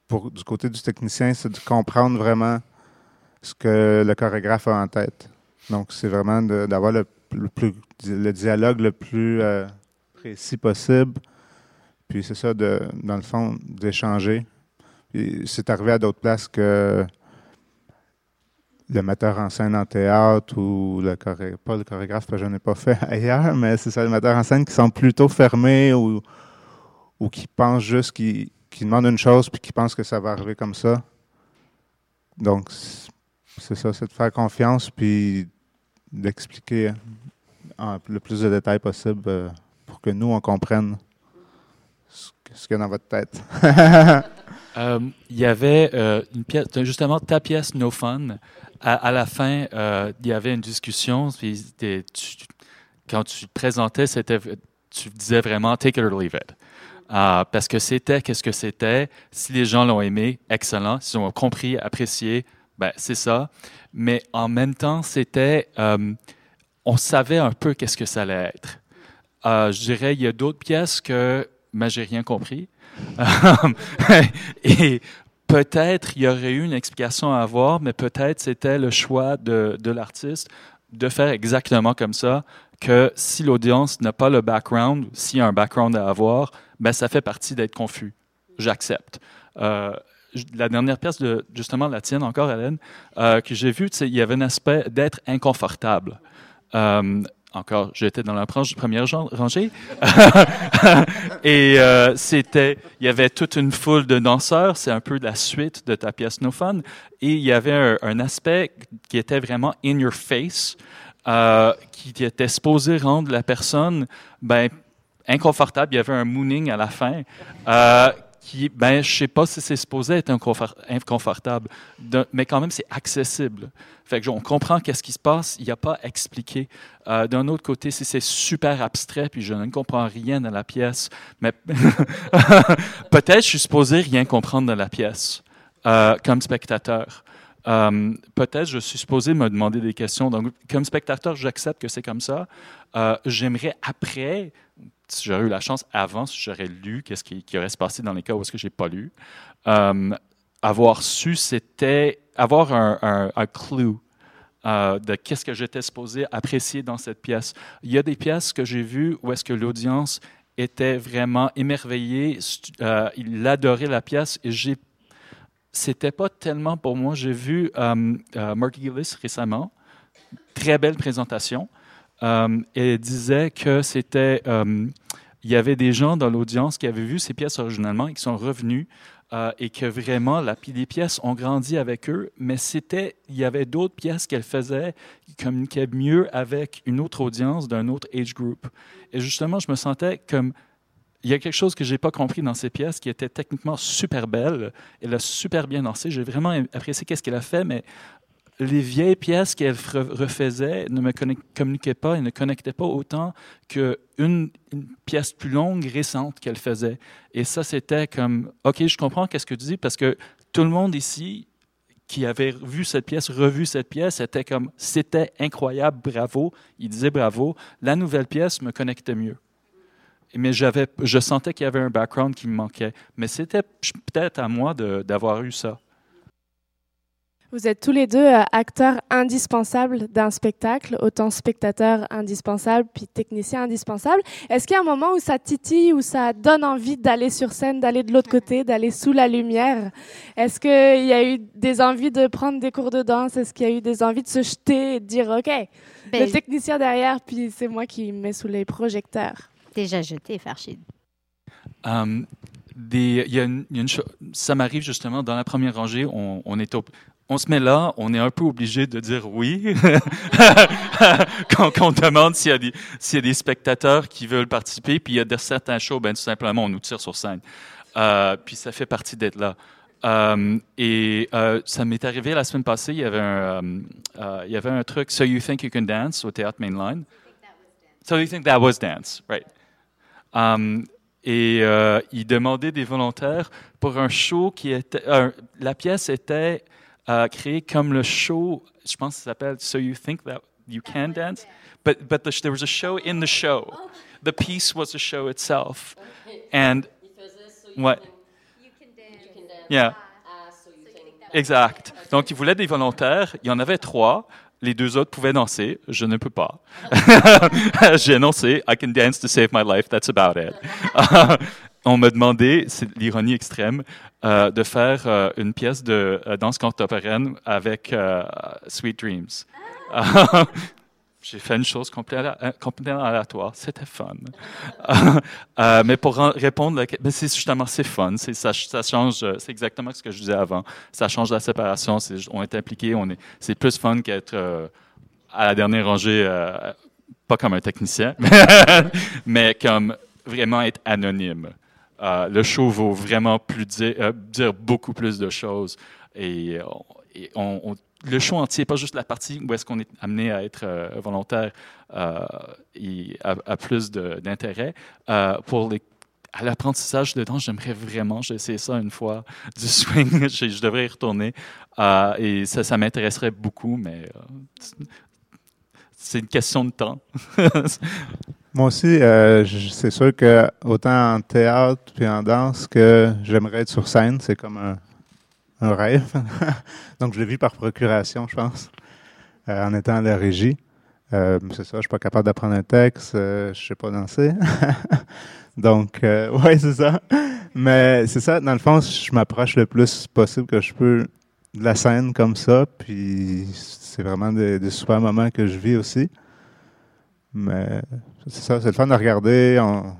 Pour, du côté du technicien, c'est de comprendre vraiment ce que le chorégraphe a en tête. Donc, c'est vraiment d'avoir le, le plus le dialogue le plus euh, précis possible. Puis c'est ça, de, dans le fond, d'échanger. C'est arrivé à d'autres places que le metteur en scène en théâtre ou le choré, pas le chorégraphe, parce que je n'ai pas fait ailleurs, mais c'est ça, les metteurs en scène qui sont plutôt fermés ou, ou qui pensent juste, qui, qui demandent une chose puis qui pensent que ça va arriver comme ça. Donc, c'est- c'est ça, c'est de faire confiance puis d'expliquer en le plus de détails possible euh, pour que nous, on comprenne ce qu'il y a dans votre tête. Euh, Il y avait euh, une pièce, justement ta pièce No Fun. À, à la fin, il y avait une discussion. Puis tu- quand tu te présentais, c'était, tu disais vraiment take it or leave it. Parce que c'était qu'est-ce que c'était? Si les gens l'ont aimé, excellent. S'ils ont compris, apprécié, ben, c'est ça. Mais en même temps, c'était, on savait un peu qu'est-ce que ça allait être. Euh, je dirais, il y a d'autres pièces que, ben, j'ai rien compris. Et peut-être il y aurait eu une explication à avoir, mais peut-être c'était le choix de, l'artiste de faire exactement comme ça, que si l'audience n'a pas le background, s'il y a un background à avoir, ben ça fait partie d'être confus. J'accepte. Euh, la dernière pièce de justement la tienne encore, Hélène, euh, que j'ai vue, il y avait un aspect d'être inconfortable. Euh, encore, j'étais dans la première rangée. Et euh, c'était, il y avait toute une foule de danseurs. C'est un peu la suite de ta pièce No. Et il y avait un, aspect qui était vraiment in your face, euh, qui était supposé rendre la personne ben, inconfortable. Il y avait un mooning à la fin. Qui, ben, je sais pas si c'est supposé être inconfort- inconfortable, mais quand même c'est accessible. Fait que on comprend qu'est-ce qui se passe, il n'y a pas à expliquer. Euh, D'un autre côté, si c'est super abstrait, puis je ne comprends rien dans la pièce, mais peut-être je suis supposé rien comprendre dans la pièce euh, comme spectateur. Euh, peut-être je suis supposé me demander des questions. Donc, comme spectateur, j'accepte que c'est comme ça. Euh, J'aimerais après, si j'aurais eu la chance avant, si j'aurais lu qu'est-ce qui, aurait se passé dans les cas où est-ce que j'ai pas lu, euh, avoir su, c'était avoir un, un, clue euh, de qu'est-ce que j'étais supposé apprécier dans cette pièce. Il y a des pièces que j'ai vues où est-ce que l'audience était vraiment émerveillée, euh, il adorait la pièce et j'ai c'était pas tellement pour moi. J'ai vu Mark Gillis récemment, très belle présentation. Euh, et disait que c'était, il y avait des gens dans l'audience qui avaient vu ces pièces originalement et qui sont revenus euh, et que vraiment la, les pièces ont grandi avec eux, mais c'était, il y avait d'autres pièces qu'elle faisait qui communiquaient mieux avec une autre audience d'un autre age group. Et justement, je me sentais comme il y a quelque chose que j'ai pas compris dans ces pièces qui était techniquement super belle. Elle a super bien dansé. J'ai vraiment apprécié qu'est-ce qu'elle a fait, mais les vieilles pièces qu'elle refaisait ne me communiquaient pas et ne connectaient pas autant qu'une une pièce plus longue, récente qu'elle faisait. Et ça, c'était comme, OK, je comprends qu'est-ce que tu dis, parce que tout le monde ici qui avait vu cette pièce, revu cette pièce, était comme, c'était incroyable, bravo. Il disait bravo. La nouvelle pièce me connectait mieux mais j'avais, je sentais qu'il y avait un background qui me manquait. Mais c'était peut-être à moi d'avoir eu ça. Vous êtes tous les deux euh, acteurs indispensables d'un spectacle, autant spectateurs indispensables, puis techniciens indispensables. Est-ce qu'il y a un moment où ça titille, où ça donne envie d'aller sur scène, d'aller de l'autre côté, d'aller sous la lumière? Est-ce qu'il y a eu des envies de prendre des cours de danse? Est-ce qu'il y a eu des envies de se jeter et de dire, OK, Ben, le technicien derrière, puis c'est moi qui me mets sous les projecteurs? Déjà jeté, Farchid. Um, des, il y a une, il y a une cho- ça m'arrive justement dans la première rangée, on, on est au- on se met là, on est un peu obligé de dire oui quand, on demande s'il y, a des- spectateurs qui veulent participer, puis il y a de certains shows, ben tout simplement on nous tire sur scène. Euh, puis ça fait partie d'être là. Euh, et euh, ça m'est arrivé la semaine passée, il y avait un, truc, So You Think You Can Dance au Théâtre Mainline. So You Think That Was Dance, right. Um, et il demandait des volontaires pour un show qui était. la pièce était euh, créée comme le show, je pense que ça s'appelle So You Think That You Can Dance, but, but the, there was a show in the show. The piece was the show itself. And. Ouais. Yeah. Exact. Donc, il voulait des volontaires. Il y en avait trois. les deux autres pouvaient danser, je ne peux pas. J'ai annoncé I can dance to save my life, that's about it. on m'a demandé, c'est l'ironie extrême, euh, de faire euh, une pièce de euh, danse contemporaine avec Sweet Dreams. J'ai fait une chose complètement, aléatoire. C'était fun. Mais pour répondre, à la que- ben, c'est justement c'est fun. Ça, change. C'est exactement ce que je disais avant. Ça change la séparation. on est impliqué. C'est plus fun qu'être à la dernière rangée, pas comme un technicien, mais comme vraiment être anonyme. Euh, le show vaut vraiment plus dire, euh, dire beaucoup plus de choses. Et, euh, le show entier, pas juste la partie où est-ce qu'on est amené à être volontaire, et a plus d'intérêt. Pour à l'apprentissage de danse, j'aimerais vraiment, j'ai essayé ça une fois, du swing, je, je devrais y retourner. Et ça, ça m'intéresserait beaucoup, mais c'est une question de temps. Moi aussi, euh, c'est sûr que autant en théâtre puis en danse que j'aimerais être sur scène, c'est comme un, rêve. Donc je le vis par procuration, je pense, euh, en étant à la régie. Euh, c'est ça, je suis pas capable d'apprendre un texte, euh, je sais pas danser. Donc, ouais, c'est ça. Mais c'est ça, dans le fond, je m'approche le plus possible que je peux de la scène comme ça, puis c'est vraiment des, des super moments que je vis aussi. Mais c'est ça, c'est le fun de regarder. on-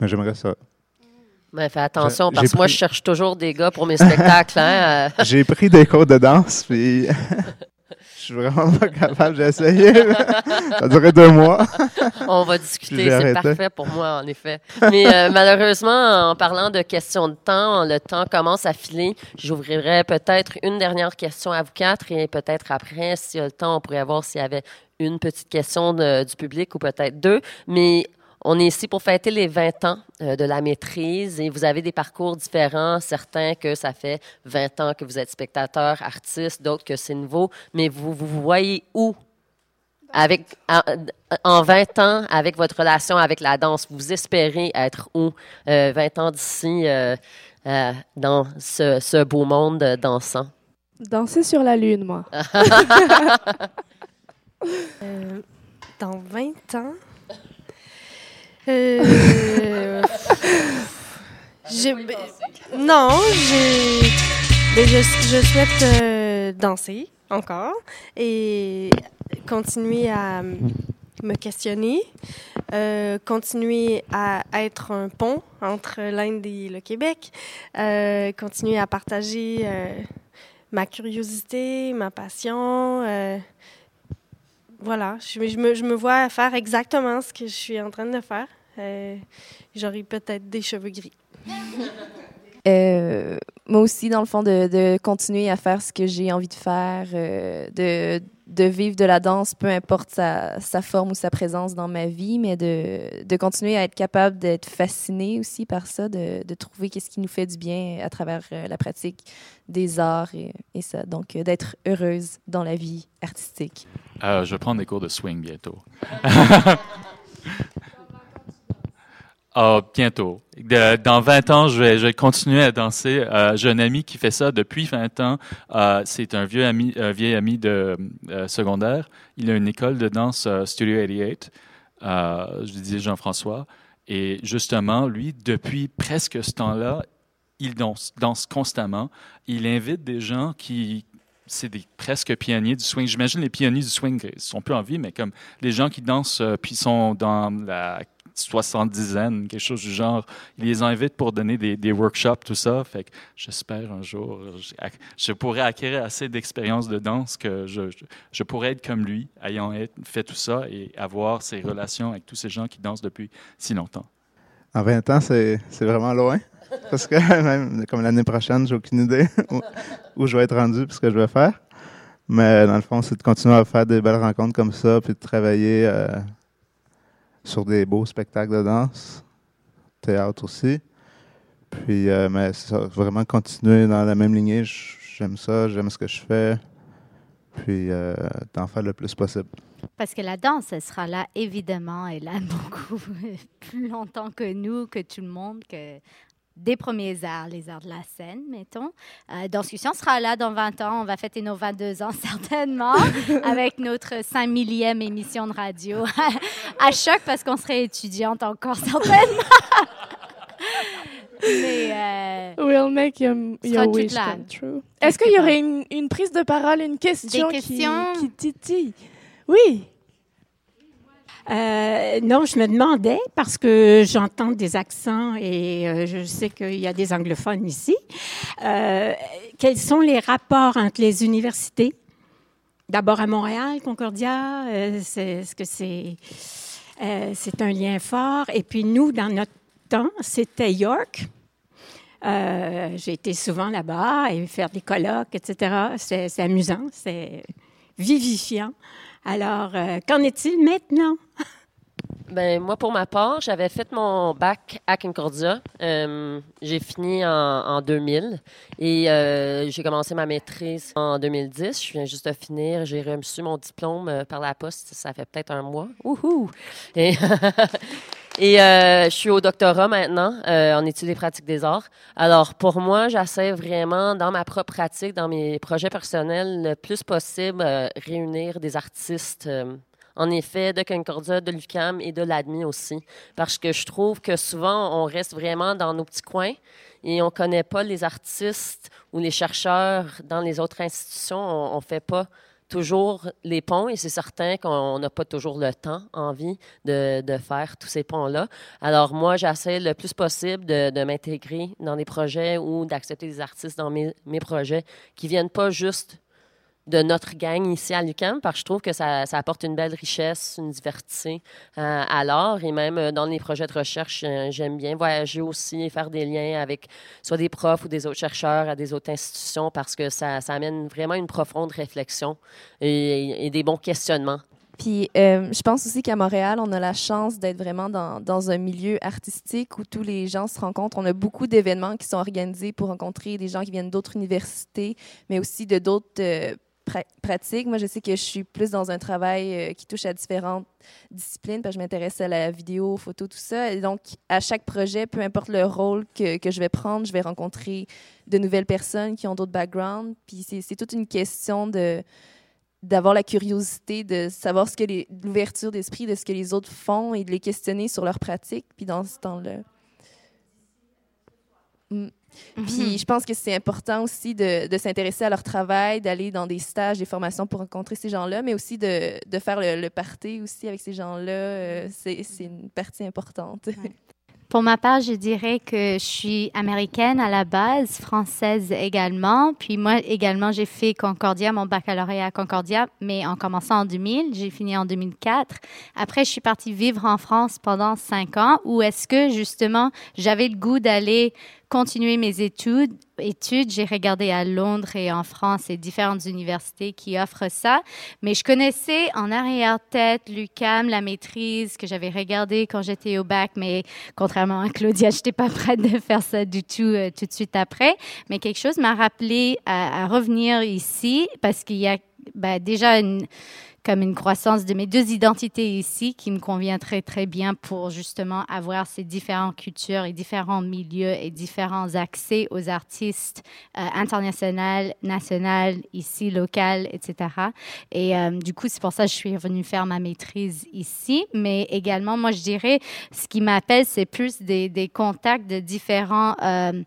Mais j'aimerais ça. Mais fais attention, parce que moi, pris- je cherche toujours des gars pour mes spectacles. Hein? euh. J'ai pris des cours de danse, puis suis vraiment pas capable. J'ai essayé. ça duré deux mois. On va discuter, c'est parfait pour moi, en effet. Mais euh, malheureusement, en parlant de questions de temps, le temps commence à filer. J'ouvrirai peut-être une dernière question à vous quatre et peut-être après, s'il y a le temps, on pourrait voir s'il y avait une petite question de- du public ou peut-être deux. Mais on est ici pour fêter les 20 ans euh, de la maîtrise et vous avez des parcours différents. Certains que ça fait 20 ans que vous êtes spectateur, artiste, d'autres que c'est nouveau. Mais vous vous voyez où? Avec, en, en 20 ans, avec votre relation avec la danse, vous espérez être où euh, 20 ans d'ici euh, euh, dans ce, ce beau monde euh, dansant? Danser sur la lune, moi. Euh, dans 20 ans. Euh, ben, non, j'ai- ben, je, je souhaite euh, danser encore et continuer à me questionner, euh, continuer à être un pont entre l'Inde et le Québec, continuer à partager ma curiosité, ma passion. Voilà, je, me- vois faire exactement ce que je suis en train de faire. Euh, J'aurai peut-être des cheveux gris. Euh, moi aussi, dans le fond, de, de continuer à faire ce que j'ai envie de faire, euh, de, de vivre de la danse, peu importe sa, sa forme ou sa présence dans ma vie, mais de, de continuer à être capable d'être fasciné aussi par ça, de, de trouver qu'est-ce qui nous fait du bien à travers euh, la pratique des arts et, et ça. Donc, euh, d'être heureuse dans la vie artistique. Euh, je vais prendre des cours de swing bientôt. Ah, bientôt. Dans 20 ans, je vais, continuer à danser. Euh, J'ai un ami qui fait ça depuis 20 ans. Euh, C'est un vieux ami, un vieil ami de euh, secondaire. Il a une école de danse Studio 88. Euh, je disais Jean-François. Et justement, lui, depuis presque ce temps-là, il danse, danse constamment. Il invite des gens qui, c'est des presque pionniers du swing. J'imagine les pionniers du swing, ils sont plus en vie, mais comme les gens qui dansent euh, puis sont dans la soixante-dizaine, quelque chose du genre, il les invite pour donner des, workshops, tout ça. Fait que j'espère un jour, je, je pourrais acquérir assez d'expérience de danse que je, je, je pourrais être comme lui, ayant fait tout ça et avoir ces relations avec tous ces gens qui dansent depuis si longtemps. En 20 ans, c'est vraiment loin. Parce que même comme l'année prochaine, j'ai aucune idée où, je vais être rendu puis ce que je vais faire. Mais dans le fond, c'est de continuer à faire des belles rencontres comme ça, puis de travailler euh, sur des beaux spectacles de danse, théâtre aussi. Puis, euh, mais ça, vraiment continuer dans la même lignée. J'aime ça, j'aime ce que je fais. Puis, euh, d'en faire le plus possible. Parce que la danse, elle sera là, évidemment, elle a beaucoup plus longtemps que nous, que tout le monde, que des premiers arts, les arts de la scène, mettons. Euh, Danscussion sera là dans 20 ans. On va fêter nos 22 ans certainement avec notre 5 millième émission de radio à choc parce qu'on serait étudiante encore certainement. Mais euh, We'll make your, your wish come true. Est-ce qu'il y aurait une, une, prise de parole, une question? Qui, qui titille? Oui. Euh, non, je me demandais, parce que j'entends des accents et euh, je sais qu'il y a des anglophones ici, euh, quels sont les rapports entre les universités? D'abord à Montréal, Concordia, euh, est-ce que c'est euh, c'est un lien fort? Et puis nous, dans notre temps, c'était York. J'ai été souvent là-bas et faire des colloques, etc. C'est amusant, c'est vivifiant. Alors, euh, qu'en est-il maintenant? Ben, moi, pour ma part, j'avais fait mon bac à Concordia. Euh, j'ai fini en, en, 2000 et euh, j'ai commencé ma maîtrise en 2010. Je viens juste de finir. J'ai reçu mon diplôme euh, par la poste. Ça fait peut-être un mois. Wouhou! Et, et je suis au doctorat maintenant en études et pratiques des arts. Alors, pour moi, j'essaie vraiment, dans ma propre pratique, dans mes projets personnels, le plus possible, réunir des artistes en effet, de Concordia, de l'UCAM et de l'ADMI aussi. Parce que je trouve que souvent, on reste vraiment dans nos petits coins et on ne connaît pas les artistes ou les chercheurs dans les autres institutions. On ne fait pas toujours les ponts et c'est certain qu'on n'a pas toujours le temps, envie de, faire tous ces ponts-là. Alors moi, j'essaie le plus possible de, de m'intégrer dans des projets ou d'accepter des artistes dans mes, mes projets qui viennent pas juste de notre gang ici à l'UQAM, parce que je trouve que ça, apporte une belle richesse, une diversité euh, à l'art. Et même euh, dans les projets de recherche, euh, j'aime bien voyager aussi et faire des liens avec soit des profs ou des autres chercheurs à des autres institutions, parce que ça, amène vraiment une profonde réflexion et, des bons questionnements. Puis, euh, je pense aussi qu'à Montréal, on a la chance d'être vraiment dans, un milieu artistique où tous les gens se rencontrent. On a beaucoup d'événements qui sont organisés pour rencontrer des gens qui viennent d'autres universités, mais aussi de d'autres pratique. Moi, je sais que je suis plus dans un travail euh, qui touche à différentes disciplines, parce que je m'intéresse à la vidéo, photo, tout ça. Et donc, à chaque projet, peu importe le rôle que, que je vais prendre, je vais rencontrer de nouvelles personnes qui ont d'autres backgrounds. Puis c'est toute une question de d'avoir la curiosité de savoir ce que l'ouverture d'esprit de ce que les autres font et de les questionner sur leur pratique. Puis dans ce temps-là. Mm. Puis mm-hmm. je pense que c'est important aussi de, de s'intéresser à leur travail, d'aller dans des stages, des formations pour rencontrer ces gens-là, mais aussi de, de faire le, le party aussi avec ces gens-là. Euh, c'est une partie importante. Ouais. Pour ma part, je dirais que je suis américaine à la base, française également. Puis moi également, j'ai fait Concordia, mon baccalauréat à Concordia, mais en commençant en 2000, j'ai fini en 2004. Après, je suis partie vivre en France pendant cinq ans, où est-ce que justement j'avais le goût d'aller continuer mes études. J'ai regardé à Londres et en France et différentes universités qui offrent ça. Mais je connaissais en arrière-tête l'UCAM, la maîtrise que j'avais regardé quand j'étais au bac. Mais contrairement à Claudia, je n'étais pas prête de faire ça du tout euh, tout de suite après. Mais quelque chose m'a rappelé à, revenir ici parce qu'il y a ben, déjà une comme une croissance de mes deux identités ici qui me convient très, très bien pour justement avoir ces différentes cultures et différents milieux et différents accès aux artistes euh, internationaux, nationaux, ici, local, etc. Et euh, du coup, c'est pour ça que je suis revenue faire ma maîtrise ici. Mais également, moi, je dirais, ce qui m'appelle, c'est plus des, des, contacts de différents... Euh,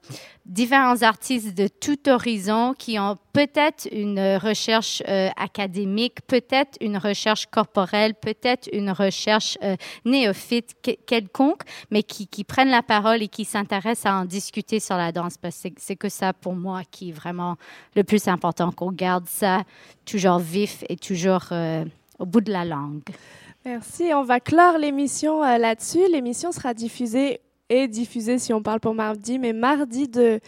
différents artistes de tout horizon qui ont peut-être une recherche euh, académique, peut-être une recherche corporelle, peut-être une recherche euh, néophyte quelconque, mais qui, prennent la parole et qui s'intéressent à en discuter sur la danse. Parce que c'est que ça, pour moi, qui est vraiment le plus important, qu'on garde ça toujours vif et toujours euh, au bout de la langue. Merci. On va clore l'émission là-dessus. L'émission sera diffusée est diffusé si on parle pour mardi, mais mardi de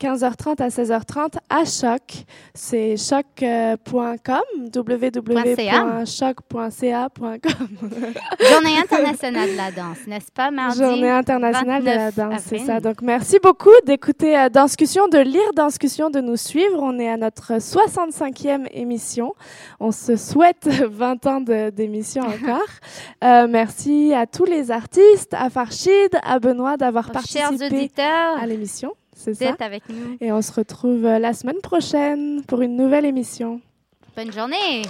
15h30 à 16h30 à Choc. C'est choc.com, www.choc.ca.com. Journée internationale de la danse, n'est-ce pas, mardi? Journée internationale de la danse, c'est ça. Donc, merci beaucoup d'écouter euh, Danscussion, de lire Danscussion, de nous suivre. On est à notre 65e émission. On se souhaite 20 ans d'émission encore. euh, merci à tous les artistes, à Farchid, à Benoît Benoît, d'avoir participé à l'émission. C'est ça. avec nous. Et on se retrouve euh, la semaine prochaine pour une nouvelle émission. Bonne journée.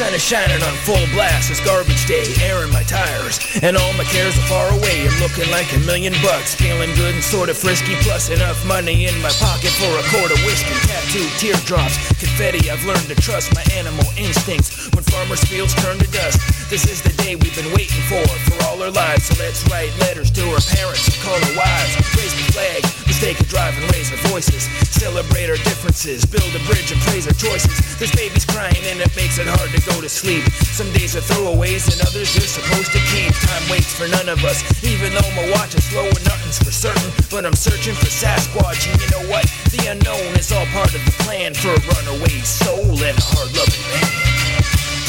Sun is shining on full blast. It's garbage day, airing my tires. And all my cares are far away. I'm looking like a million bucks. Feeling good and sort of frisky. Plus enough money in my pocket for a quart of whiskey. Tattooed teardrops, confetti. I've learned to trust my animal instincts. When farmers' fields turn to dust. This is the day we've been waiting for, for all our lives. So let's write letters to our parents and call our wives. Raise the flag. Take a drive and raise our voices. Celebrate our differences. Build a bridge and praise our choices. There's babies crying and it makes it hard to go to sleep. Some days are throwaways and others you're supposed to keep. Time waits for none of us. Even though my watch is slow and nothing's for certain. But I'm searching for Sasquatch and you know what? The unknown is all part of the plan for a runaway soul and a hard-loving man.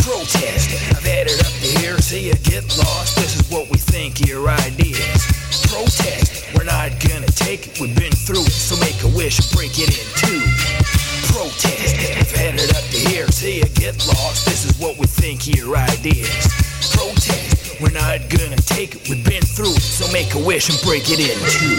Protest. I've had it up to here, see you get lost. This is what we think your ideas. Protest. We're not gonna take it, we've been through it, so make a wish and break it in two. Protest. I've had it up to here, see you get lost. This is what we think your ideas. Protest. We're not gonna take it, we've been through it, so make a wish and break it in two.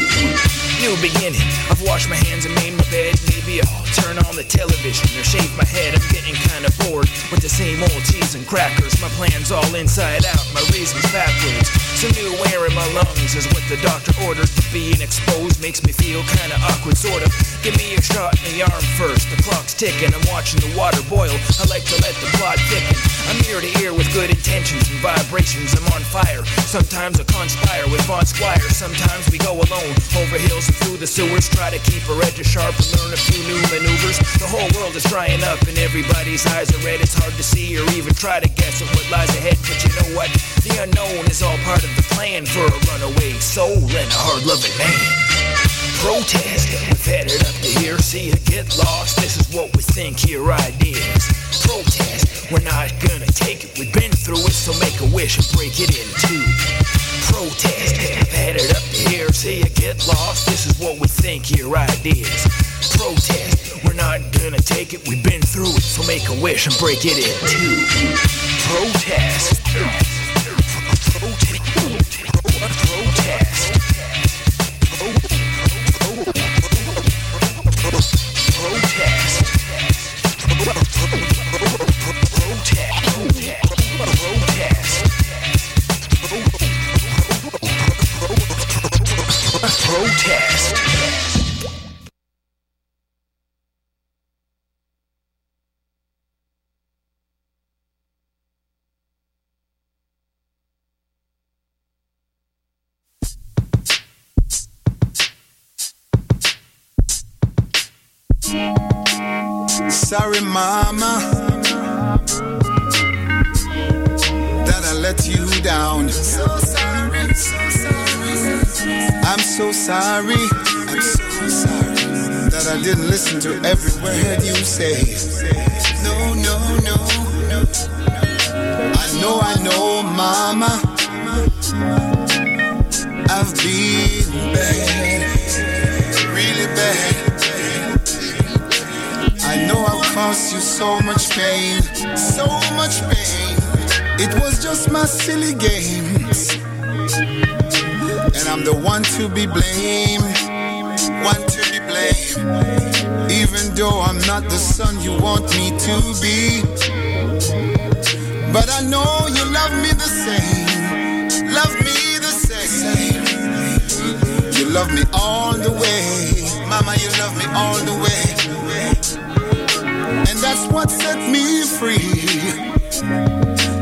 New beginning. I've washed my hands and made my bed. Maybe I'll turn on the television or shave my head. I'm getting kinda bored with the same old cheese and crackers. My plan's all inside out, my reasons backwards. Some new air in my lungs is what the doctor ordered. Being exposed makes me feel kinda awkward, sort of. Give me a shot in the arm first. The clock's ticking, I'm watching the water boil. I like to let the plot thicken. I'm ear to ear with good intentions and vibrations. I'm on fire. Sometimes I conspire with Von Squire. Sometimes we go alone over hills and through the sewers. Try to keep our edges sharp and learn a few new maneuvers. The whole world is drying up and everybody's eyes are red. It's hard to see or even try to guess at what lies ahead. But you know what? The unknown is all part of the plan for a runaway soul and a hard-loving man. Protest. We've had it up to here, see you get lost. This is what we think your ideas. Protest. We're not gonna take it, we've been through it, so make a wish and break it in two. Protest. It up here, see you get lost. This is what we think your ideas. Protest. We're not gonna take it, we've been through it, so make a wish and break it in two. Protest. Sorry, mama, that I let you down. So sorry, so sorry. I'm so sorry, I'm so sorry that I didn't listen to every word you say. No, no, no, no. I know, I know, mama. I've been bad, caused you so much pain, so much pain. It was just my silly games. And I'm the one to be blamed, one to be blamed. Even though I'm not the son you want me to be. But I know you love me the same, love me the same. You love me all the way, mama, you love me all the way. That's what set me free.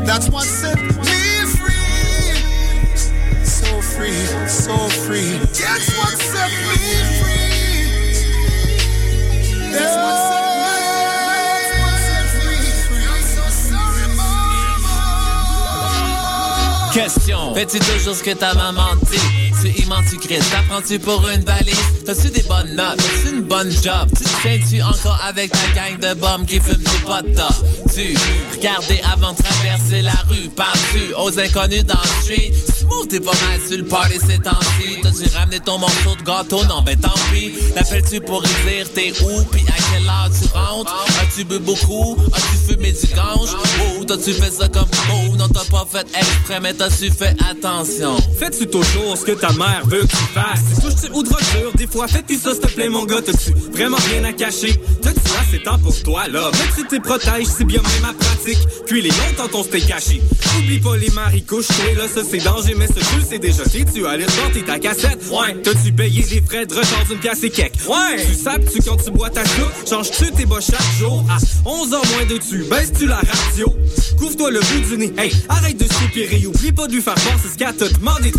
That's what set me free. So free, so free. That's what set me free. That's what set me free. Question, fais-tu toujours ce que ta maman dit? Tu immenses, tu cries, t'apprends-tu pour une valise? T'as-tu des bonnes notes? T'as-tu une bonne job? Tu tiens-tu encore avec ta gang de bombes qui fument du pot Tu regardais avant de traverser la rue, parles-tu aux inconnus dans le street? Tu t'es pas mal sur le party ces temps-ci. T'as-tu ramené ton morceau de gâteau? Non, ben tant pis. L'appelles-tu pour y dire t'es où? Puis à quelle heure tu rentres? As-tu bu beaucoup? As-tu fumé du gange? Oh, t'as-tu fait ça comme oh? Non, t'as pas fait exprès, mais t'as-tu fait attention? Fais-tu toujours ce que ta mère veut que tu fasses? Tu touches ou drogue dure, fois fais-tu ça, s'il te plaît, mon gars? T'as-tu vraiment rien à cacher? T'as-tu assez temps pour toi, là? Mais tu t'es protèges, c'est bien même ma pratique. Puis les longtemps ton steak caché. Oublie pas les maris couches, là, ça c'est danger, mais ce tu c'est déjà t'es tu allais sortir ta cassette. Ouais, t'as-tu payé des frais de rechange d'une pièce et cake? Ouais, tu sais tu quand tu bois ta soupe, changes-tu tes bas chaque jour? À 11h moins de tu, baisses-tu la radio? Couvre-toi le bout du nez, hey, arrête de soupirer, oublie pas de lui faire c'est ce qu'elle t'a demandé de